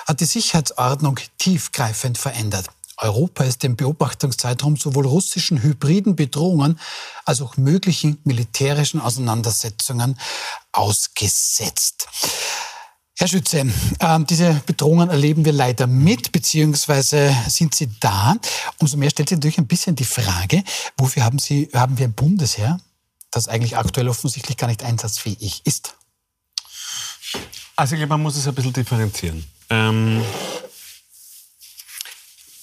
hat die Sicherheitsordnung tiefgreifend verändert. Europa ist dem Beobachtungszeitraum sowohl russischen hybriden Bedrohungen als auch möglichen militärischen Auseinandersetzungen ausgesetzt. Herr Schütze, äh, diese Bedrohungen erleben wir leider mit, beziehungsweise sind sie da. Umso mehr stellt sich natürlich ein bisschen die Frage, wofür haben, sie, haben wir ein Bundesheer, das eigentlich aktuell offensichtlich gar nicht einsatzfähig ist? Also ich glaube, man muss es ein bisschen differenzieren. Ähm,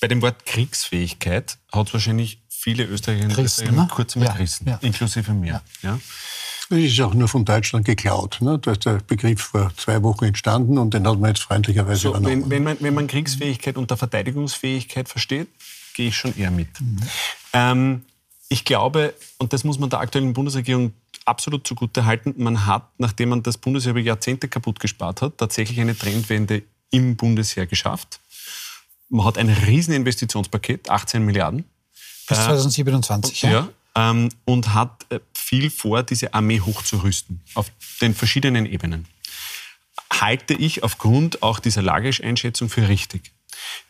bei dem Wort Kriegsfähigkeit hat es wahrscheinlich viele Österreicher Christen, ne? kurz mal ja, ja. inklusive mir. Ja. ja. Das ist auch nur von Deutschland geklaut. Ne? Da ist der Begriff vor zwei Wochen entstanden und den hat man jetzt freundlicherweise so, übernommen. Wenn, wenn, man, wenn man Kriegsfähigkeit unter Verteidigungsfähigkeit versteht, gehe ich schon eher mit. Mhm. Ähm, ich glaube, und das muss man der aktuellen Bundesregierung absolut zugute halten, man hat, nachdem man das Bundesheer über Jahrzehnte kaputt gespart hat, tatsächlich eine Trendwende im Bundesheer geschafft. Man hat ein Rieseninvestitionspaket, 18 Milliarden. Bis 2027, äh, ja. ja ähm, und hat äh, viel vor, diese Armee hochzurüsten, auf den verschiedenen Ebenen. Halte ich aufgrund auch dieser Lageeinschätzung für richtig.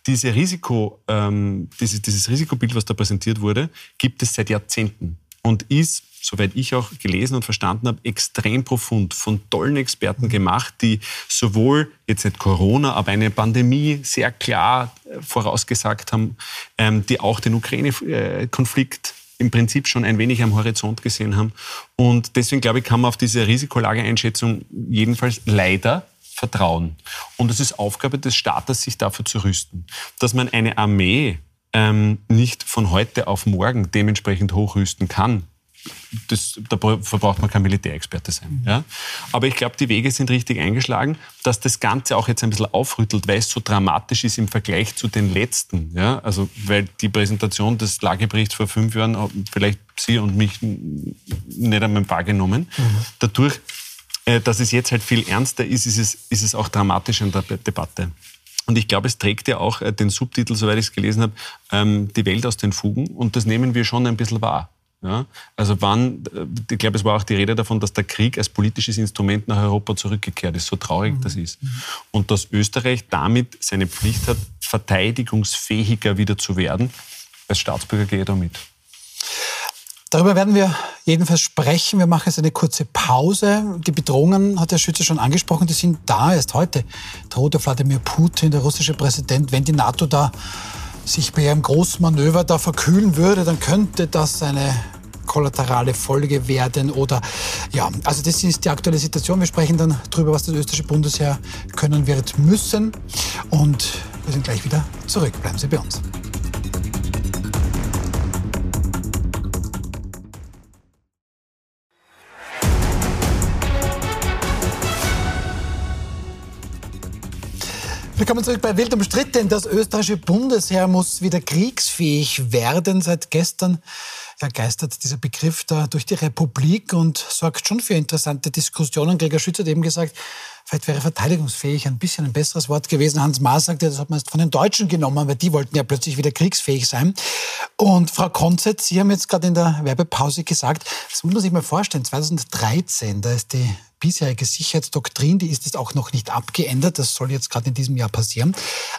Diese Risiko, ähm, dieses, dieses Risikobild, was da präsentiert wurde, gibt es seit Jahrzehnten und ist, soweit ich auch gelesen und verstanden habe, extrem profund von tollen Experten gemacht, die sowohl jetzt nicht Corona, aber eine Pandemie sehr klar äh, vorausgesagt haben, ähm, die auch den Ukraine-Konflikt im Prinzip schon ein wenig am Horizont gesehen haben. Und deswegen glaube ich, kann man auf diese Risikolageeinschätzung jedenfalls leider vertrauen. Und es ist Aufgabe des Staates, sich dafür zu rüsten. Dass man eine Armee ähm, nicht von heute auf morgen dementsprechend hochrüsten kann, das, da verbraucht man kein Militärexperte sein. Ja? Aber ich glaube, die Wege sind richtig eingeschlagen, dass das Ganze auch jetzt ein bisschen aufrüttelt, weil es so dramatisch ist im Vergleich zu den letzten. Ja? Also, weil die Präsentation des Lageberichts vor fünf Jahren, vielleicht Sie und mich nicht einmal wahrgenommen. Mhm. Dadurch, äh, dass es jetzt halt viel ernster ist, ist es, ist es auch dramatisch in der Debatte. Und ich glaube, es trägt ja auch äh, den Subtitel, soweit ich es gelesen habe, ähm, die Welt aus den Fugen. Und das nehmen wir schon ein bisschen wahr. Ja? Also wann, äh, ich glaube, es war auch die Rede davon, dass der Krieg als politisches Instrument nach Europa zurückgekehrt ist, so traurig mhm. das ist. Und dass Österreich damit seine Pflicht hat, verteidigungsfähiger wieder zu werden. Als Staatsbürger gehe ich da mit. Darüber werden wir jedenfalls sprechen. Wir machen jetzt eine kurze Pause. Die Bedrohungen hat der Schütze schon angesprochen, die sind da. Erst heute droht der Wladimir Putin, der russische Präsident, wenn die NATO da sich bei ihrem Großmanöver da verkühlen würde, dann könnte das eine kollaterale Folge werden oder ja, also das ist die aktuelle Situation. Wir sprechen dann darüber, was das österreichische Bundesheer können wird müssen und wir sind gleich wieder zurück. Bleiben Sie bei uns. Willkommen zurück bei Wild umstritten. Das österreichische Bundesheer muss wieder kriegsfähig werden. Seit gestern geistert dieser Begriff da durch die Republik und sorgt schon für interessante Diskussionen. Gregor Schütz hat eben gesagt, vielleicht wäre verteidigungsfähig ein bisschen ein besseres Wort gewesen. Hans Maas sagte, das hat man jetzt von den Deutschen genommen, weil die wollten ja plötzlich wieder kriegsfähig sein. Und Frau Konzett, Sie haben jetzt gerade in der Werbepause gesagt, das muss man sich mal vorstellen, 2013, da ist die bisherige Sicherheitsdoktrin, die ist jetzt auch noch nicht abgeändert. Das soll jetzt gerade in diesem Jahr passieren.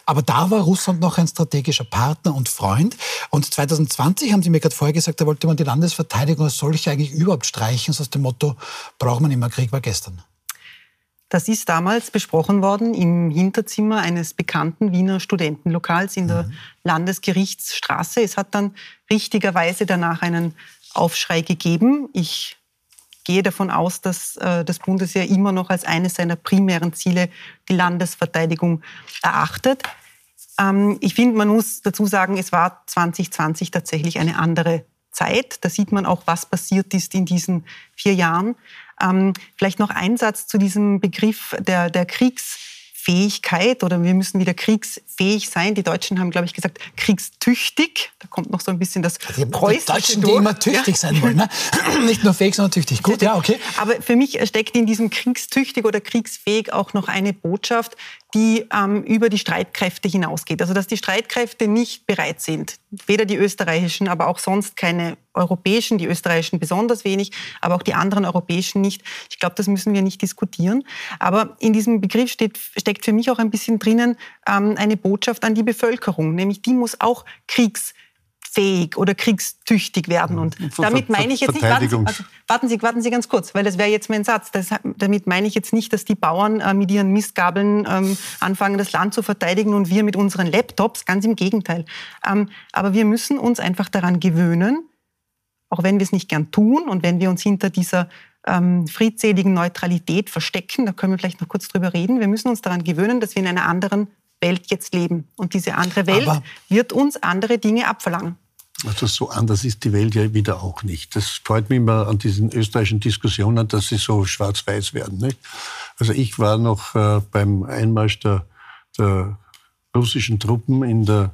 Aber da war Russland noch ein strategischer Partner und Freund. Und 2020 haben Sie mir gerade vorher gesagt, da wollte man die Landesverteidigung als solche eigentlich überhaupt streichen. So aus dem Motto, braucht man immer Krieg, war gestern. Das ist damals besprochen worden im Hinterzimmer eines bekannten Wiener Studentenlokals in der mhm. Landesgerichtsstraße. Es hat dann richtigerweise danach einen Aufschrei gegeben. Ich gehe davon aus, dass äh, das Bundesheer immer noch als eines seiner primären Ziele die Landesverteidigung erachtet. Ähm, ich finde, man muss dazu sagen, es war 2020 tatsächlich eine andere Zeit. Da sieht man auch, was passiert ist in diesen vier Jahren. Ähm, vielleicht noch ein Satz zu diesem Begriff der, der Kriegs- Fähigkeit oder wir müssen wieder kriegsfähig sein. Die Deutschen haben, glaube ich, gesagt, kriegstüchtig. Da kommt noch so ein bisschen das die, Preußische Die Deutschen, durch. die immer tüchtig ja. sein wollen. Ne? Nicht nur fähig, sondern tüchtig. Gut, ja, okay. Aber für mich steckt in diesem kriegstüchtig oder kriegsfähig auch noch eine Botschaft, die ähm, über die Streitkräfte hinausgeht. Also dass die Streitkräfte nicht bereit sind, weder die österreichischen, aber auch sonst keine europäischen, die österreichischen besonders wenig, aber auch die anderen europäischen nicht. Ich glaube, das müssen wir nicht diskutieren. Aber in diesem Begriff steht, steckt für mich auch ein bisschen drinnen ähm, eine Botschaft an die Bevölkerung, nämlich die muss auch kriegs kriegsfähig oder kriegstüchtig werden. Und damit meine ich jetzt nicht, warten Sie, also, warten Sie, warten Sie ganz kurz, weil das wäre jetzt mein Satz. Das, damit meine ich jetzt nicht, dass die Bauern äh, mit ihren Mistgabeln ähm, anfangen, das Land zu verteidigen und wir mit unseren Laptops. Ganz im Gegenteil. Ähm, aber wir müssen uns einfach daran gewöhnen, auch wenn wir es nicht gern tun und wenn wir uns hinter dieser ähm, friedseligen Neutralität verstecken, da können wir vielleicht noch kurz drüber reden. Wir müssen uns daran gewöhnen, dass wir in einer anderen Welt jetzt leben. Und diese andere Welt Aber wird uns andere Dinge abverlangen. Also so anders ist die Welt ja wieder auch nicht. Das freut mich immer an diesen österreichischen Diskussionen, dass sie so schwarz-weiß werden. Nicht? Also ich war noch äh, beim Einmarsch der, der russischen Truppen in der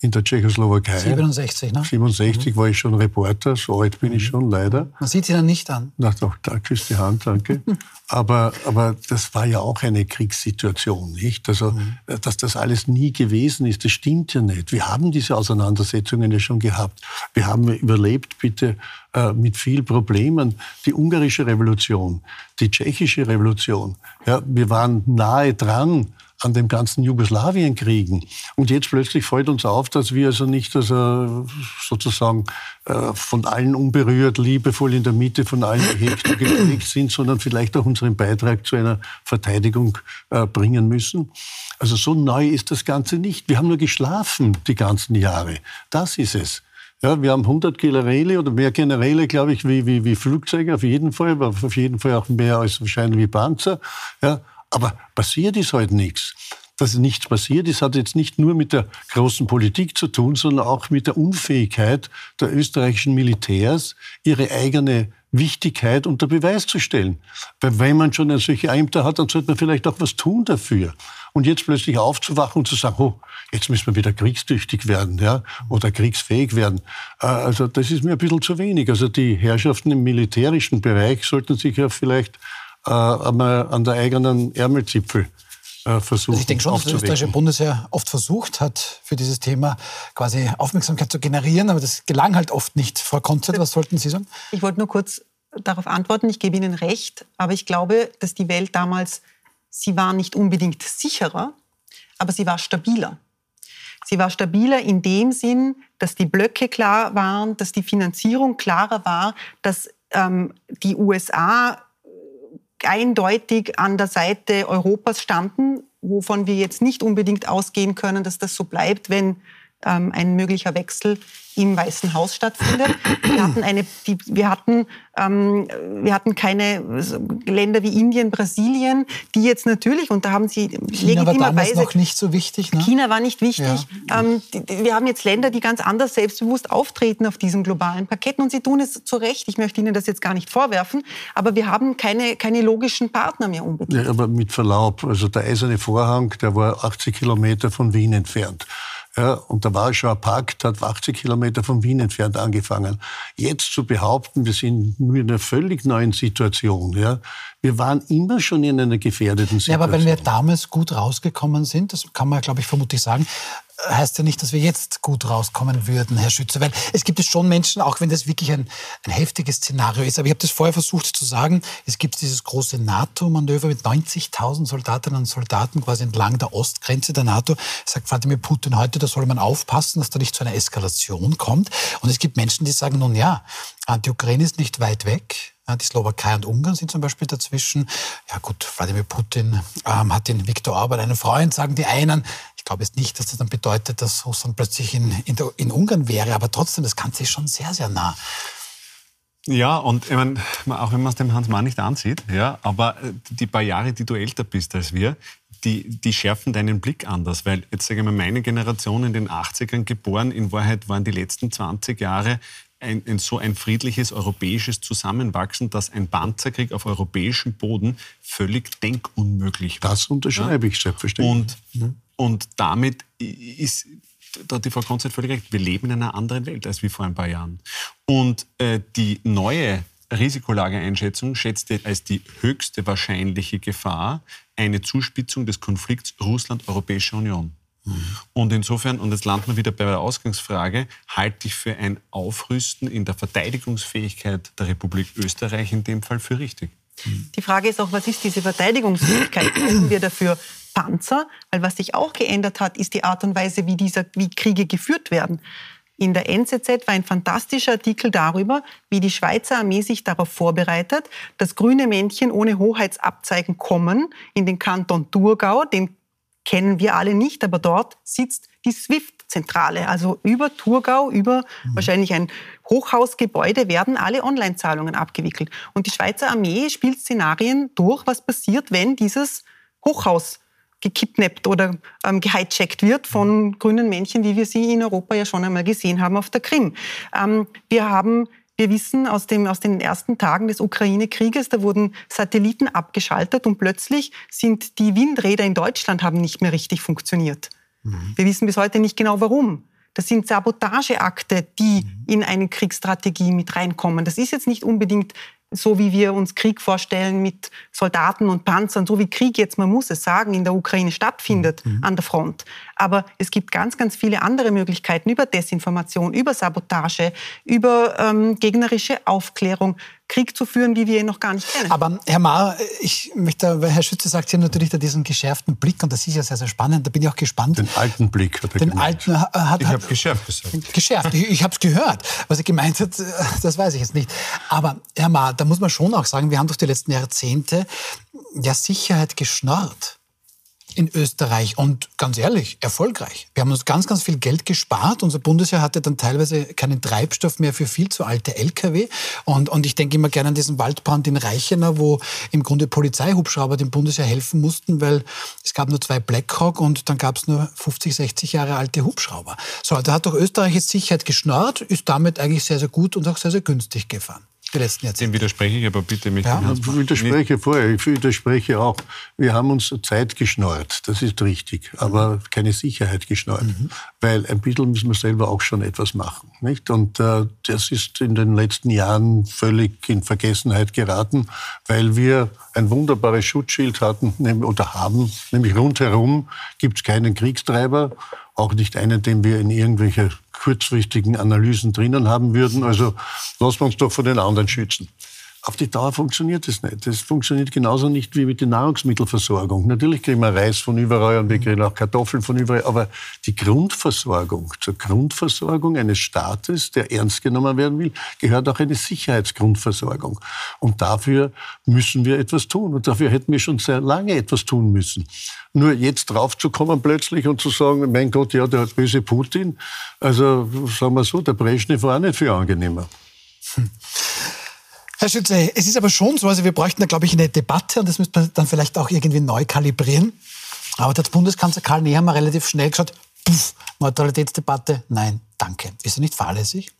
in der Tschechoslowakei. 67, ne? 67 mhm. war ich schon Reporter, so alt bin mhm. ich schon leider. Man sieht sie dann nicht an. Na doch, da küsst die Hand, danke. aber, aber das war ja auch eine Kriegssituation, nicht? Also, mhm. dass das alles nie gewesen ist, das stimmt ja nicht. Wir haben diese Auseinandersetzungen ja schon gehabt. Wir haben überlebt, bitte, äh, mit viel Problemen. Die ungarische Revolution, die tschechische Revolution. Ja, wir waren nahe dran an dem ganzen Jugoslawienkriegen. Und jetzt plötzlich fällt uns auf, dass wir also nicht also sozusagen äh, von allen unberührt, liebevoll in der Mitte von allen Hektar geprägt sind, sondern vielleicht auch unseren Beitrag zu einer Verteidigung äh, bringen müssen. Also so neu ist das Ganze nicht. Wir haben nur geschlafen die ganzen Jahre. Das ist es. Ja, wir haben 100 Generäle oder mehr Generäle, glaube ich, wie, wie, wie Flugzeuge auf jeden Fall, aber auf jeden Fall auch mehr als wahrscheinlich wie Panzer. Ja, aber passiert ist halt nichts. Dass nichts passiert ist, hat jetzt nicht nur mit der großen Politik zu tun, sondern auch mit der Unfähigkeit der österreichischen Militärs, ihre eigene Wichtigkeit unter Beweis zu stellen. Weil wenn man schon solche Ämter hat, dann sollte man vielleicht auch was tun dafür. Und jetzt plötzlich aufzuwachen und zu sagen, oh, jetzt müssen wir wieder kriegstüchtig werden, ja, oder kriegsfähig werden. Äh, also das ist mir ein bisschen zu wenig. Also die Herrschaften im militärischen Bereich sollten sich ja vielleicht äh, einmal an der eigenen Ärmelzipfel äh, versuchen also Ich denke schon, dass das österreichische Bundesheer oft versucht hat, für dieses Thema quasi Aufmerksamkeit zu generieren, aber das gelang halt oft nicht. Frau Konzert, was sollten Sie sagen? Ich wollte nur kurz darauf antworten. Ich gebe Ihnen recht, aber ich glaube, dass die Welt damals, sie war nicht unbedingt sicherer, aber sie war stabiler. Sie war stabiler in dem Sinn, dass die Blöcke klar waren, dass die Finanzierung klarer war, dass ähm, die USA eindeutig an der Seite Europas standen, wovon wir jetzt nicht unbedingt ausgehen können, dass das so bleibt, wenn ähm, ein möglicher Wechsel im Weißen Haus stattfindet. Wir hatten, eine, wir hatten, ähm, wir hatten keine Länder wie Indien, Brasilien, die jetzt natürlich, und da haben sie China legitimerweise... war damals noch nicht so wichtig. Ne? China war nicht wichtig. Ja. Ähm, die, wir haben jetzt Länder, die ganz anders selbstbewusst auftreten auf diesem globalen Paket und sie tun es zu Recht. Ich möchte Ihnen das jetzt gar nicht vorwerfen, aber wir haben keine, keine logischen Partner mehr unbedingt. Ja, aber mit Verlaub, also der eiserne Vorhang, der war 80 Kilometer von Wien entfernt. Ja, und der Warschauer Pakt hat 80 Kilometer von Wien entfernt angefangen. Jetzt zu behaupten, wir sind nur in einer völlig neuen Situation, ja, wir waren immer schon in einer gefährdeten Situation. Ja, aber wenn wir damals gut rausgekommen sind, das kann man, glaube ich, vermutlich sagen, heißt ja nicht, dass wir jetzt gut rauskommen würden, Herr Schütze. Weil es gibt es schon Menschen, auch wenn das wirklich ein, ein heftiges Szenario ist. Aber ich habe das vorher versucht zu sagen. Es gibt dieses große NATO-Manöver mit 90.000 Soldatinnen und Soldaten quasi entlang der Ostgrenze der NATO. Sagt Vladimir Putin heute, da soll man aufpassen, dass da nicht zu einer Eskalation kommt. Und es gibt Menschen, die sagen, nun ja, die Ukraine ist nicht weit weg. Die Slowakei und Ungarn sind zum Beispiel dazwischen. Ja gut, Wladimir Putin ähm, hat den Viktor Orban einen Freund, sagen die einen glaube jetzt nicht, dass das dann bedeutet, dass Russland plötzlich in, in, der, in Ungarn wäre, aber trotzdem, das Ganze ist schon sehr, sehr nah. Ja, und ich meine, auch wenn man es dem Hans Mann nicht ansieht, ja, aber äh, die paar Jahre, die du älter bist als wir, die, die schärfen deinen Blick anders. Weil jetzt sage ich mal, meine Generation in den 80ern geboren, in Wahrheit waren die letzten 20 Jahre ein, ein, so ein friedliches europäisches Zusammenwachsen, dass ein Panzerkrieg auf europäischem Boden völlig denkunmöglich war. Das unterschreibe ja? ich selbstverständlich. Und, mhm. Und damit ist, da hat die Frau Konzert völlig recht, wir leben in einer anderen Welt als wie vor ein paar Jahren. Und äh, die neue Risikolageeinschätzung schätzte als die höchste wahrscheinliche Gefahr eine Zuspitzung des Konflikts Russland-Europäische Union. Und insofern, und jetzt landen wir wieder bei der Ausgangsfrage, halte ich für ein Aufrüsten in der Verteidigungsfähigkeit der Republik Österreich in dem Fall für richtig. Die Frage ist auch, was ist diese Verteidigungsfähigkeit? Brauchen wir dafür Panzer? Weil was sich auch geändert hat, ist die Art und Weise, wie, dieser, wie Kriege geführt werden. In der NZZ war ein fantastischer Artikel darüber, wie die Schweizer Armee sich darauf vorbereitet, dass grüne Männchen ohne Hoheitsabzeichen kommen in den Kanton Thurgau, den kennen wir alle nicht, aber dort sitzt die SWIFT-Zentrale. Also über Thurgau, über mhm. wahrscheinlich ein Hochhausgebäude werden alle Online-Zahlungen abgewickelt. Und die Schweizer Armee spielt Szenarien durch, was passiert, wenn dieses Hochhaus gekidnappt oder ähm, gehijackt wird von grünen Männchen, wie wir sie in Europa ja schon einmal gesehen haben auf der Krim. Ähm, wir haben wir wissen aus, dem, aus den ersten Tagen des Ukraine-Krieges, da wurden Satelliten abgeschaltet und plötzlich sind die Windräder in Deutschland haben nicht mehr richtig funktioniert. Mhm. Wir wissen bis heute nicht genau warum. Das sind Sabotageakte, die mhm. in eine Kriegsstrategie mit reinkommen. Das ist jetzt nicht unbedingt so wie wir uns Krieg vorstellen mit Soldaten und Panzern, so wie Krieg jetzt, man muss es sagen, in der Ukraine stattfindet mhm. an der Front. Aber es gibt ganz, ganz viele andere Möglichkeiten über Desinformation, über Sabotage, über ähm, gegnerische Aufklärung, Krieg zu führen, wie wir ihn noch gar nicht kennen. Aber Herr Mahr, ich möchte, weil Herr Schütze sagt hier natürlich da diesen geschärften Blick und das ist ja sehr, sehr spannend. Da bin ich auch gespannt. Den alten Blick hat er Den gemeint. alten hat, Ich habe geschärft gesagt. Geschärft. Ich, ich habe es gehört. Was er gemeint hat, das weiß ich jetzt nicht. Aber Herr Mahr, da muss man schon auch sagen, wir haben durch die letzten Jahrzehnte ja Sicherheit geschnorrt in Österreich und ganz ehrlich, erfolgreich. Wir haben uns ganz, ganz viel Geld gespart. Unser Bundesheer hatte dann teilweise keinen Treibstoff mehr für viel zu alte Lkw. Und, und ich denke immer gerne an diesen Waldbrand in Reichenau, wo im Grunde Polizeihubschrauber dem Bundesheer helfen mussten, weil es gab nur zwei Blackhawk und dann gab es nur 50, 60 Jahre alte Hubschrauber. So, da hat doch Österreich jetzt Sicherheit geschnorrt, ist damit eigentlich sehr, sehr gut und auch sehr, sehr günstig gefahren die letzten Jahrzehnte. Dem widerspreche ich aber bitte mit ja. Ich widerspreche vorher, ich widerspreche auch. Wir haben uns Zeit geschnort, das ist richtig, aber keine Sicherheit geschnort. Mhm. Weil ein bisschen müssen wir selber auch schon etwas machen. Nicht? Und äh, das ist in den letzten Jahren völlig in Vergessenheit geraten, weil wir ein wunderbares Schutzschild hatten oder haben, nämlich rundherum gibt es keinen Kriegstreiber, auch nicht einen, den wir in irgendwelche kurzfristigen Analysen drinnen haben würden. Also lassen wir uns doch von den anderen schützen. Auf die Dauer funktioniert das nicht. Das funktioniert genauso nicht wie mit der Nahrungsmittelversorgung. Natürlich kriegen wir Reis von überall und wir kriegen auch Kartoffeln von überall, aber die Grundversorgung, zur Grundversorgung eines Staates, der ernst genommen werden will, gehört auch eine Sicherheitsgrundversorgung. Und dafür müssen wir etwas tun. Und dafür hätten wir schon sehr lange etwas tun müssen. Nur jetzt draufzukommen plötzlich und zu sagen, mein Gott, ja, der böse Putin, also sagen wir so, der Brezhnev war auch nicht viel angenehmer. Hm. Herr Schütze, es ist aber schon so, also wir bräuchten da, glaube ich, eine Debatte und das müsste man dann vielleicht auch irgendwie neu kalibrieren. Aber der Bundeskanzler Karl Nehammer relativ schnell gesagt, puff, Neutralitätsdebatte, nein, danke. Ist er nicht fahrlässig?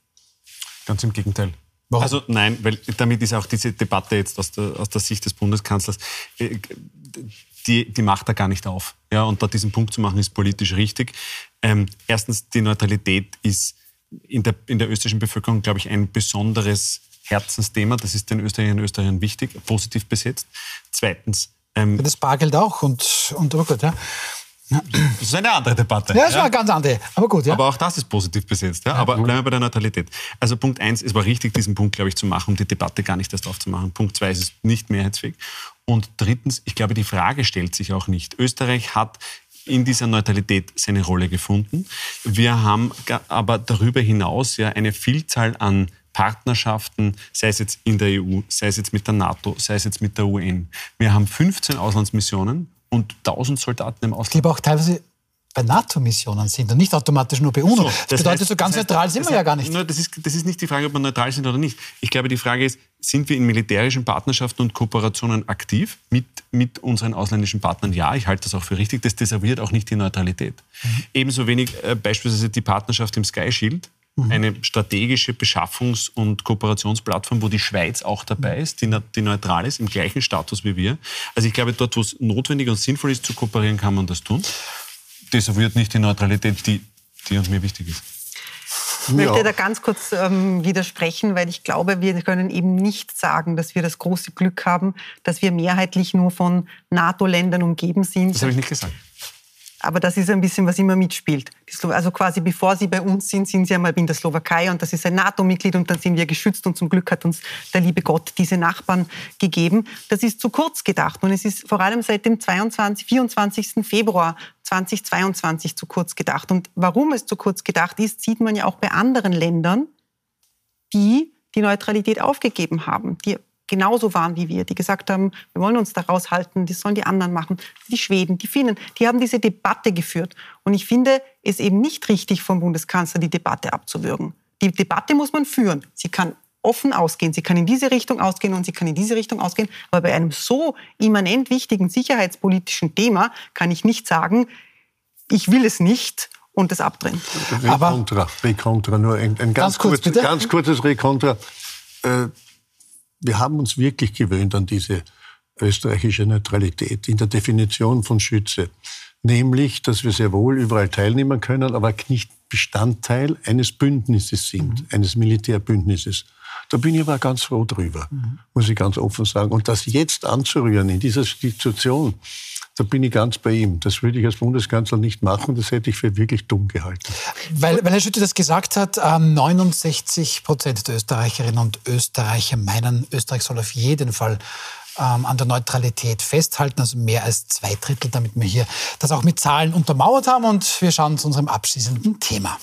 Ganz im Gegenteil. Warum? Also nein, weil damit ist auch diese Debatte jetzt aus der, aus der Sicht des Bundeskanzlers, äh, die, die macht er gar nicht auf. Ja, und da diesen Punkt zu machen, ist politisch richtig. Ähm, erstens, die Neutralität ist in der, in der österreichischen Bevölkerung, glaube ich, ein besonderes Herzensthema. Das ist den Österreichern und Österreichern wichtig, positiv besetzt. Zweitens. Ähm, das Bargeld auch und, und oh Gott, ja. Das ist eine andere Debatte. Ja, das war eine ganz andere. Aber gut, ja. Aber auch das ist positiv besetzt. Ja? Aber bleiben wir bei der Neutralität. Also Punkt eins, es war richtig, diesen Punkt, glaube ich, zu machen, um die Debatte gar nicht erst aufzumachen. Punkt zwei, es ist nicht mehrheitsfähig. Und drittens, ich glaube, die Frage stellt sich auch nicht. Österreich hat in dieser Neutralität seine Rolle gefunden. Wir haben aber darüber hinaus ja eine Vielzahl an Partnerschaften, sei es jetzt in der EU, sei es jetzt mit der NATO, sei es jetzt mit der UN. Wir haben 15 Auslandsmissionen und 1000 Soldaten im Ausland. Die aber auch teilweise bei NATO-Missionen sind und nicht automatisch nur bei UNO. So, das, das bedeutet, heißt, so ganz neutral heißt, sind wir ja gar nicht. Nur, das, ist, das ist nicht die Frage, ob wir neutral sind oder nicht. Ich glaube, die Frage ist, sind wir in militärischen Partnerschaften und Kooperationen aktiv mit, mit unseren ausländischen Partnern? Ja, ich halte das auch für richtig. Das desavouiert auch nicht die Neutralität. Mhm. Ebenso wenig äh, beispielsweise die Partnerschaft im Sky Shield Mhm. eine strategische Beschaffungs- und Kooperationsplattform, wo die Schweiz auch dabei ist, die, die neutral ist, im gleichen Status wie wir. Also ich glaube, dort, wo es notwendig und sinnvoll ist zu kooperieren, kann man das tun. Das wird nicht die Neutralität, die, die uns mir wichtig ist. Ich möchte da ganz kurz ähm, widersprechen, weil ich glaube, wir können eben nicht sagen, dass wir das große Glück haben, dass wir mehrheitlich nur von NATO-Ländern umgeben sind. Das habe ich nicht gesagt. Aber das ist ein bisschen, was immer mitspielt. Also quasi bevor sie bei uns sind, sind sie einmal in der Slowakei und das ist ein NATO-Mitglied und dann sind wir geschützt und zum Glück hat uns der liebe Gott diese Nachbarn gegeben. Das ist zu kurz gedacht und es ist vor allem seit dem 22, 24. Februar 2022 zu kurz gedacht. Und warum es zu kurz gedacht ist, sieht man ja auch bei anderen Ländern, die die Neutralität aufgegeben haben, die genauso waren wie wir, die gesagt haben, wir wollen uns da raushalten, das sollen die anderen machen. Die Schweden, die Finnen, die haben diese Debatte geführt. Und ich finde es eben nicht richtig vom Bundeskanzler, die Debatte abzuwürgen. Die Debatte muss man führen. Sie kann offen ausgehen. Sie kann in diese Richtung ausgehen und sie kann in diese Richtung ausgehen. Aber bei einem so immanent wichtigen sicherheitspolitischen Thema kann ich nicht sagen, ich will es nicht und das abdrehen. Rekontra, Rekontra, nur ein, ein ganz, ganz, kurz, kurz ganz kurzes Rekontra. Äh, wir haben uns wirklich gewöhnt an diese österreichische Neutralität in der Definition von Schütze. Nämlich, dass wir sehr wohl überall teilnehmen können, aber nicht Bestandteil eines Bündnisses sind, mhm. eines Militärbündnisses. Da bin ich aber ganz froh drüber, mhm. muss ich ganz offen sagen. Und das jetzt anzurühren in dieser Situation, da bin ich ganz bei ihm. Das würde ich als Bundeskanzler nicht machen. Das hätte ich für wirklich dumm gehalten. Weil, weil Herr Schütte das gesagt hat, 69 ähm, Prozent der Österreicherinnen und Österreicher meinen, Österreich soll auf jeden Fall ähm, an der Neutralität festhalten, also mehr als zwei Drittel, damit wir hier das auch mit Zahlen untermauert haben. Und wir schauen zu unserem abschließenden Thema.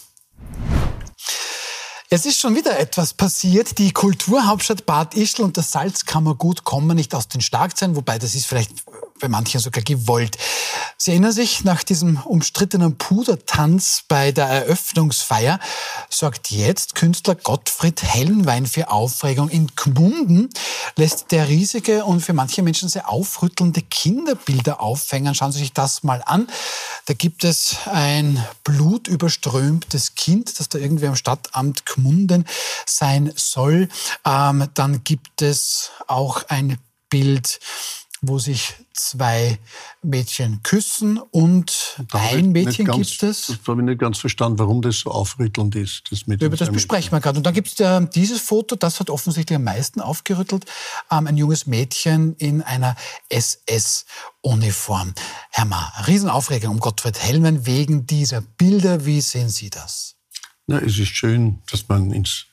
Es ist schon wieder etwas passiert. Die Kulturhauptstadt Bad Ischl und das Salzkammergut kommen nicht aus den Schlagzeilen, wobei das ist vielleicht bei manchen sogar gewollt. Sie erinnern sich, nach diesem umstrittenen Pudertanz bei der Eröffnungsfeier sorgt jetzt Künstler Gottfried Hellenwein für Aufregung. In Gmunden lässt der riesige und für manche Menschen sehr aufrüttelnde Kinderbilder aufhängen. Schauen Sie sich das mal an. Da gibt es ein blutüberströmtes Kind, das da irgendwie am Stadtamt Gmunden sein soll. Ähm, dann gibt es auch ein Bild wo sich zwei Mädchen küssen und ein Mädchen ganz, gibt es. Das habe ich nicht ganz verstanden, warum das so aufrüttelnd ist. Das mit Über das besprechen wir gerade. Und dann gibt es äh, dieses Foto, das hat offensichtlich am meisten aufgerüttelt. Ähm, ein junges Mädchen in einer SS-Uniform. Herr Ma, Riesenaufregung um Gottfried Hellmann wegen dieser Bilder. Wie sehen Sie das? Na, es ist schön, dass man ins,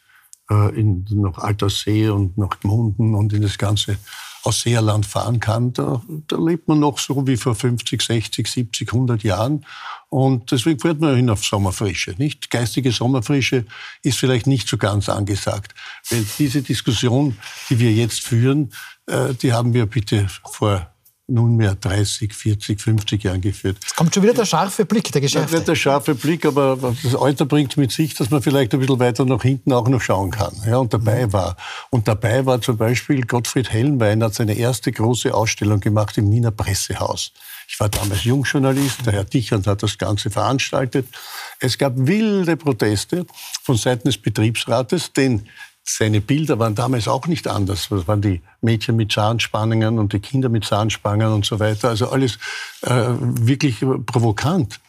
äh, in, nach Alterssee und nach Gmunden und in das ganze Ausseerland fahren kann. Da, da lebt man noch so wie vor 50, 60, 70, 100 Jahren. Und deswegen fährt man hin auf Sommerfrische. Nicht? Geistige Sommerfrische ist vielleicht nicht so ganz angesagt. Weil diese Diskussion, die wir jetzt führen, äh, die haben wir bitte vor nunmehr 30, 40, 50 Jahren geführt. Es kommt schon wieder der scharfe Blick, der Geschäfte. Nicht der scharfe Blick, aber das Alter bringt mit sich, dass man vielleicht ein bisschen weiter nach hinten auch noch schauen kann ja, und dabei war. Und dabei war zum Beispiel Gottfried Hellenwein hat seine erste große Ausstellung gemacht im Wiener Pressehaus. Ich war damals Jungjournalist, der Herr Dichand hat das Ganze veranstaltet. Es gab wilde Proteste von Seiten des Betriebsrates, denn seine Bilder waren damals auch nicht anders. Das waren die Mädchen mit Zahnspangen und die Kinder mit Zahnspangen und so weiter. Also alles äh, wirklich provokant.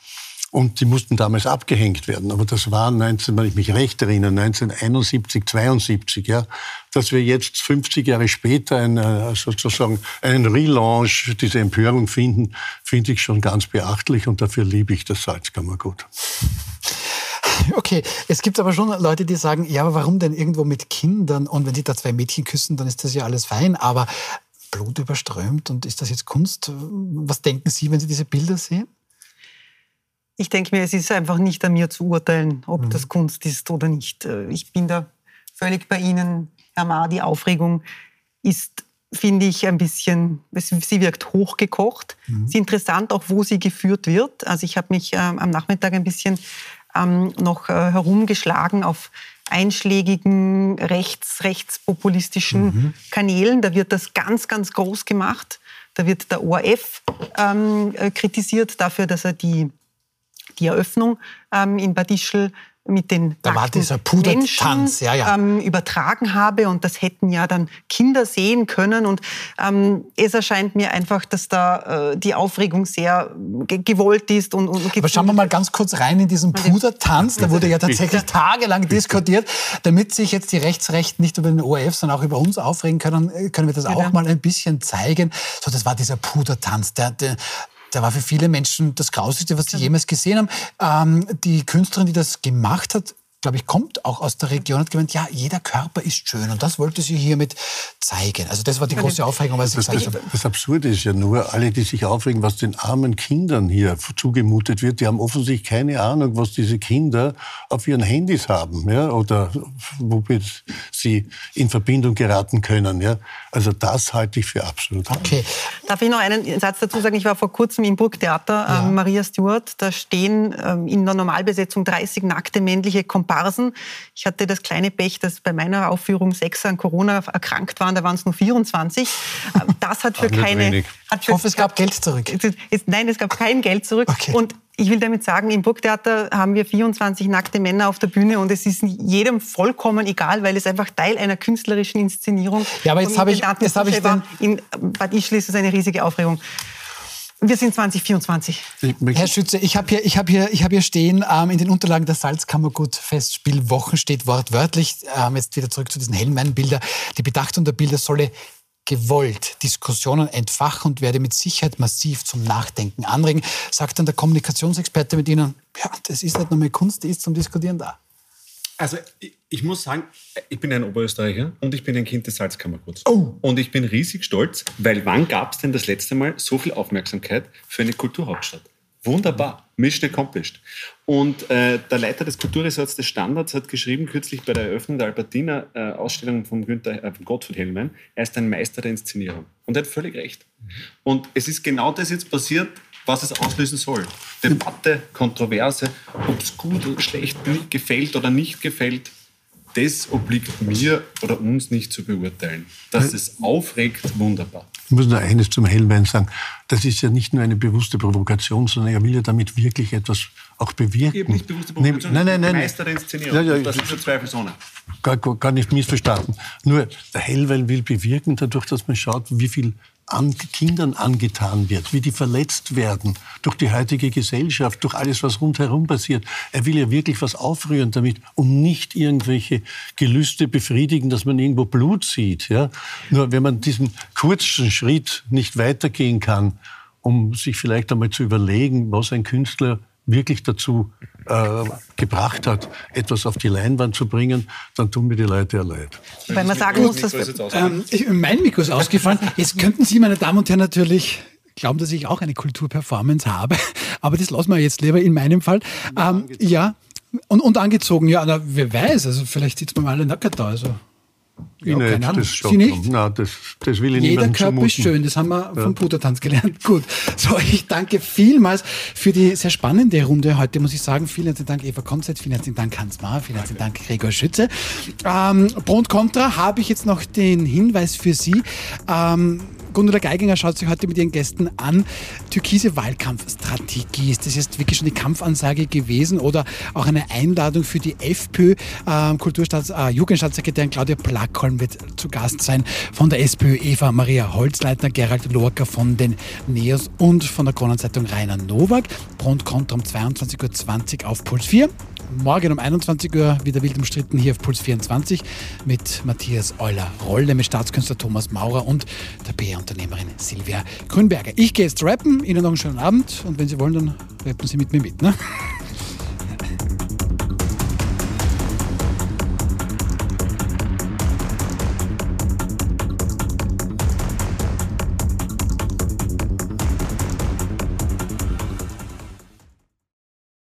Und die mussten damals abgehängt werden. Aber das war 19, wenn ich mich recht erinnere, 1971, 72, ja. Dass wir jetzt 50 Jahre später ein, äh, sozusagen einen Relaunch, diese Empörung finden, finde ich schon ganz beachtlich und dafür liebe ich das Salzkammergut. Okay, es gibt aber schon Leute, die sagen, ja, aber warum denn irgendwo mit Kindern? Und wenn die da zwei Mädchen küssen, dann ist das ja alles fein. Aber Blut überströmt und ist das jetzt Kunst? Was denken Sie, wenn Sie diese Bilder sehen? Ich denke mir, es ist einfach nicht an mir zu urteilen, ob mhm. das Kunst ist oder nicht. Äh, ich bin da völlig bei Ihnen, Herr Ma. Die Aufregung ist, finde ich, ein bisschen, sie wirkt hochgekocht. Mhm. Es ist interessant auch, wo sie geführt wird. Also ich habe mich äh, am Nachmittag ein bisschen ähm, noch äh, herumgeschlagen auf einschlägigen rechts, rechtspopulistischen mhm. Kanälen. Da wird das ganz, ganz groß gemacht. Da wird der ORF ähm, äh, kritisiert dafür, dass er die, die Eröffnung ähm, in Bad Ischl mit den da war dieser Pudertanz, ja, ja. Ähm, übertragen habe und das hätten ja dann Kinder sehen können. Und ähm, es erscheint mir einfach, dass da äh, die Aufregung sehr gewollt ist und, und Aber schauen wir mal ganz kurz rein in diesen Pudertanz, da wurde ja tatsächlich tagelang diskutiert, damit sich jetzt die Rechtsrechten nicht über den ORF, sondern auch über uns aufregen können, äh, können wir das auch mal ein bisschen zeigen. So, das war dieser Pudertanz, der, der der war für viele Menschen das Grausigste, was sie jemals gesehen haben. Ähm, die Künstlerin, die das gemacht hat, glaube ich, kommt auch aus der Region, hat gemeint, ja, jeder Körper ist schön. Und das wollte sie hiermit zeigen. Also das war die große Aufregung, was sie das, gesagt das, das Absurde ist ja nur, alle, die sich aufregen, was den armen Kindern hier zugemutet wird, die haben offensichtlich keine Ahnung, was diese Kinder auf ihren Handys haben, ja, oder womit sie in Verbindung geraten können, ja. Also das halte ich für absolut. Okay. Darf ich noch einen Satz dazu sagen? Ich war vor kurzem im Burgtheater, ja. ähm, Maria Stewart, da stehen ähm, in der Normalbesetzung 30 nackte männliche Komparsen Komparsen. Ich hatte das kleine Pech, dass bei meiner Aufführung sechs an Corona erkrankt waren, da waren es nur 24. Das hat für keine... Hat für, ich hoffe, es gab Geld zurück. Es, nein, es gab kein Geld zurück. Okay. Und ich will damit sagen, im Burgtheater haben wir 24 nackte Männer auf der Bühne und es ist jedem vollkommen egal, weil es einfach Teil einer künstlerischen Inszenierung Ja, aber jetzt habe ich, jetzt habe ich den... In Bad Ischl ist es eine riesige Aufregung. Wir sind 2024. Herr Schütze, ich habe hier, hab hier, hab hier stehen, ähm, in den Unterlagen der Salzkammergut-Festspielwochen steht wortwörtlich, ähm, jetzt wieder zurück zu diesen Hellmann-Bilder, die Bedachtung der Bilder solle gewollt Diskussionen entfachen und werde mit Sicherheit massiv zum Nachdenken anregen, sagt dann der Kommunikationsexperte mit Ihnen, ja, das ist nicht nur mehr Kunst, die ist zum Diskutieren da. Also ich, ich, muss sagen, ich bin ein Oberösterreicher und ich bin ein Kind des Salzkammerguts. Oh. Und ich bin riesig stolz, weil wann gab es denn das letzte Mal so viel Aufmerksamkeit für eine Kulturhauptstadt? Wunderbar, Mission accomplished. Und äh, der Leiter des Kulturresorts des Standards hat geschrieben, kürzlich bei der Eröffnung der Albertina äh, Ausstellung von, Günther, äh, von Gottfried Hellmann, er ist ein Meister der Inszenierung. Und er hat völlig recht. Und es ist genau das jetzt passiert, was es auslösen soll. Debatte, Kontroverse, ob es gut oder schlecht gefällt oder nicht gefällt, das obliegt mir oder uns nicht zu beurteilen. Dass es aufregt, wunderbar. Ich muss nur eines zum Hellwein sagen. Das ist ja nicht nur eine bewusste Provokation, sondern er will ja damit wirklich etwas auch bewirken. Habe nicht bewusste Provokation, nein, nein, nein, Meister der Inszenierung. Ja, ja, das ist ja zweifelsohne. Gar, gar nicht missverstanden. Nur der Hellwein will bewirken, dadurch, dass man schaut, wie viel an Kindern angetan wird, wie die verletzt werden durch die heutige Gesellschaft, durch alles, was rundherum passiert. Er will ja wirklich was aufrühren damit und nicht irgendwelche Gelüste befriedigen, dass man irgendwo Blut sieht. Ja? Nur wenn man diesen kurzen Schritt nicht weitergehen kann, um sich vielleicht einmal zu überlegen, was ein Künstler wirklich dazu äh, gebracht hat, etwas auf die Leinwand zu bringen, dann tun mir die Leute ja leid. Weil man sagen muss, dass... Ähm, mein Mikro ist ausgefallen. Jetzt könnten Sie, meine Damen und Herren, natürlich glauben, dass ich auch eine Kulturperformance habe. Aber das lassen wir jetzt lieber in meinem Fall. Ähm, ja, und, und angezogen, ja, na, wer weiß, also vielleicht sitzt man mal alle nackert da. Also. Ja, keine nicht, Ahnung. das Sie nicht? Nein, das, das will ich Jeder Körper zumuten. ist schön, das haben wir vom Pudertanz gelernt. Gut, so ich danke vielmals für die sehr spannende Runde heute, muss ich sagen. Vielen herzlichen Dank Eva Konzett, vielen herzlichen Dank Hans Mahr, vielen herzlichen Dank Gregor Schütze. Ähm, Pro und Contra habe ich jetzt noch den Hinweis für Sie. Ähm, Gundula Geiginger schaut sich heute mit ihren Gästen an. Türkise Wahlkampfstrategie. Ist das jetzt wirklich schon die Kampfansage gewesen oder auch eine Einladung für die FPÖ? Ähm, Kulturstaats äh, Jugendstaatssekretärin Claudia Plackholm wird zu Gast sein. Von der SPÖ Eva Maria Holzleitner, Gerald Lorca von den NEOS und von der Kronenzeitung Rainer Nowak. Pro und Contra um 22.20 Uhr auf Puls 4. Morgen um 21 Uhr wieder wild umstritten hier auf Puls 24 mit Matthias Euler-Rolle, mit Staatskünstler Thomas Maurer und der PR-Unternehmerin Silvia Grünberger. Ich gehe jetzt rappen, Ihnen noch einen schönen Abend und wenn Sie wollen, dann rappen Sie mit mir mit. Ne?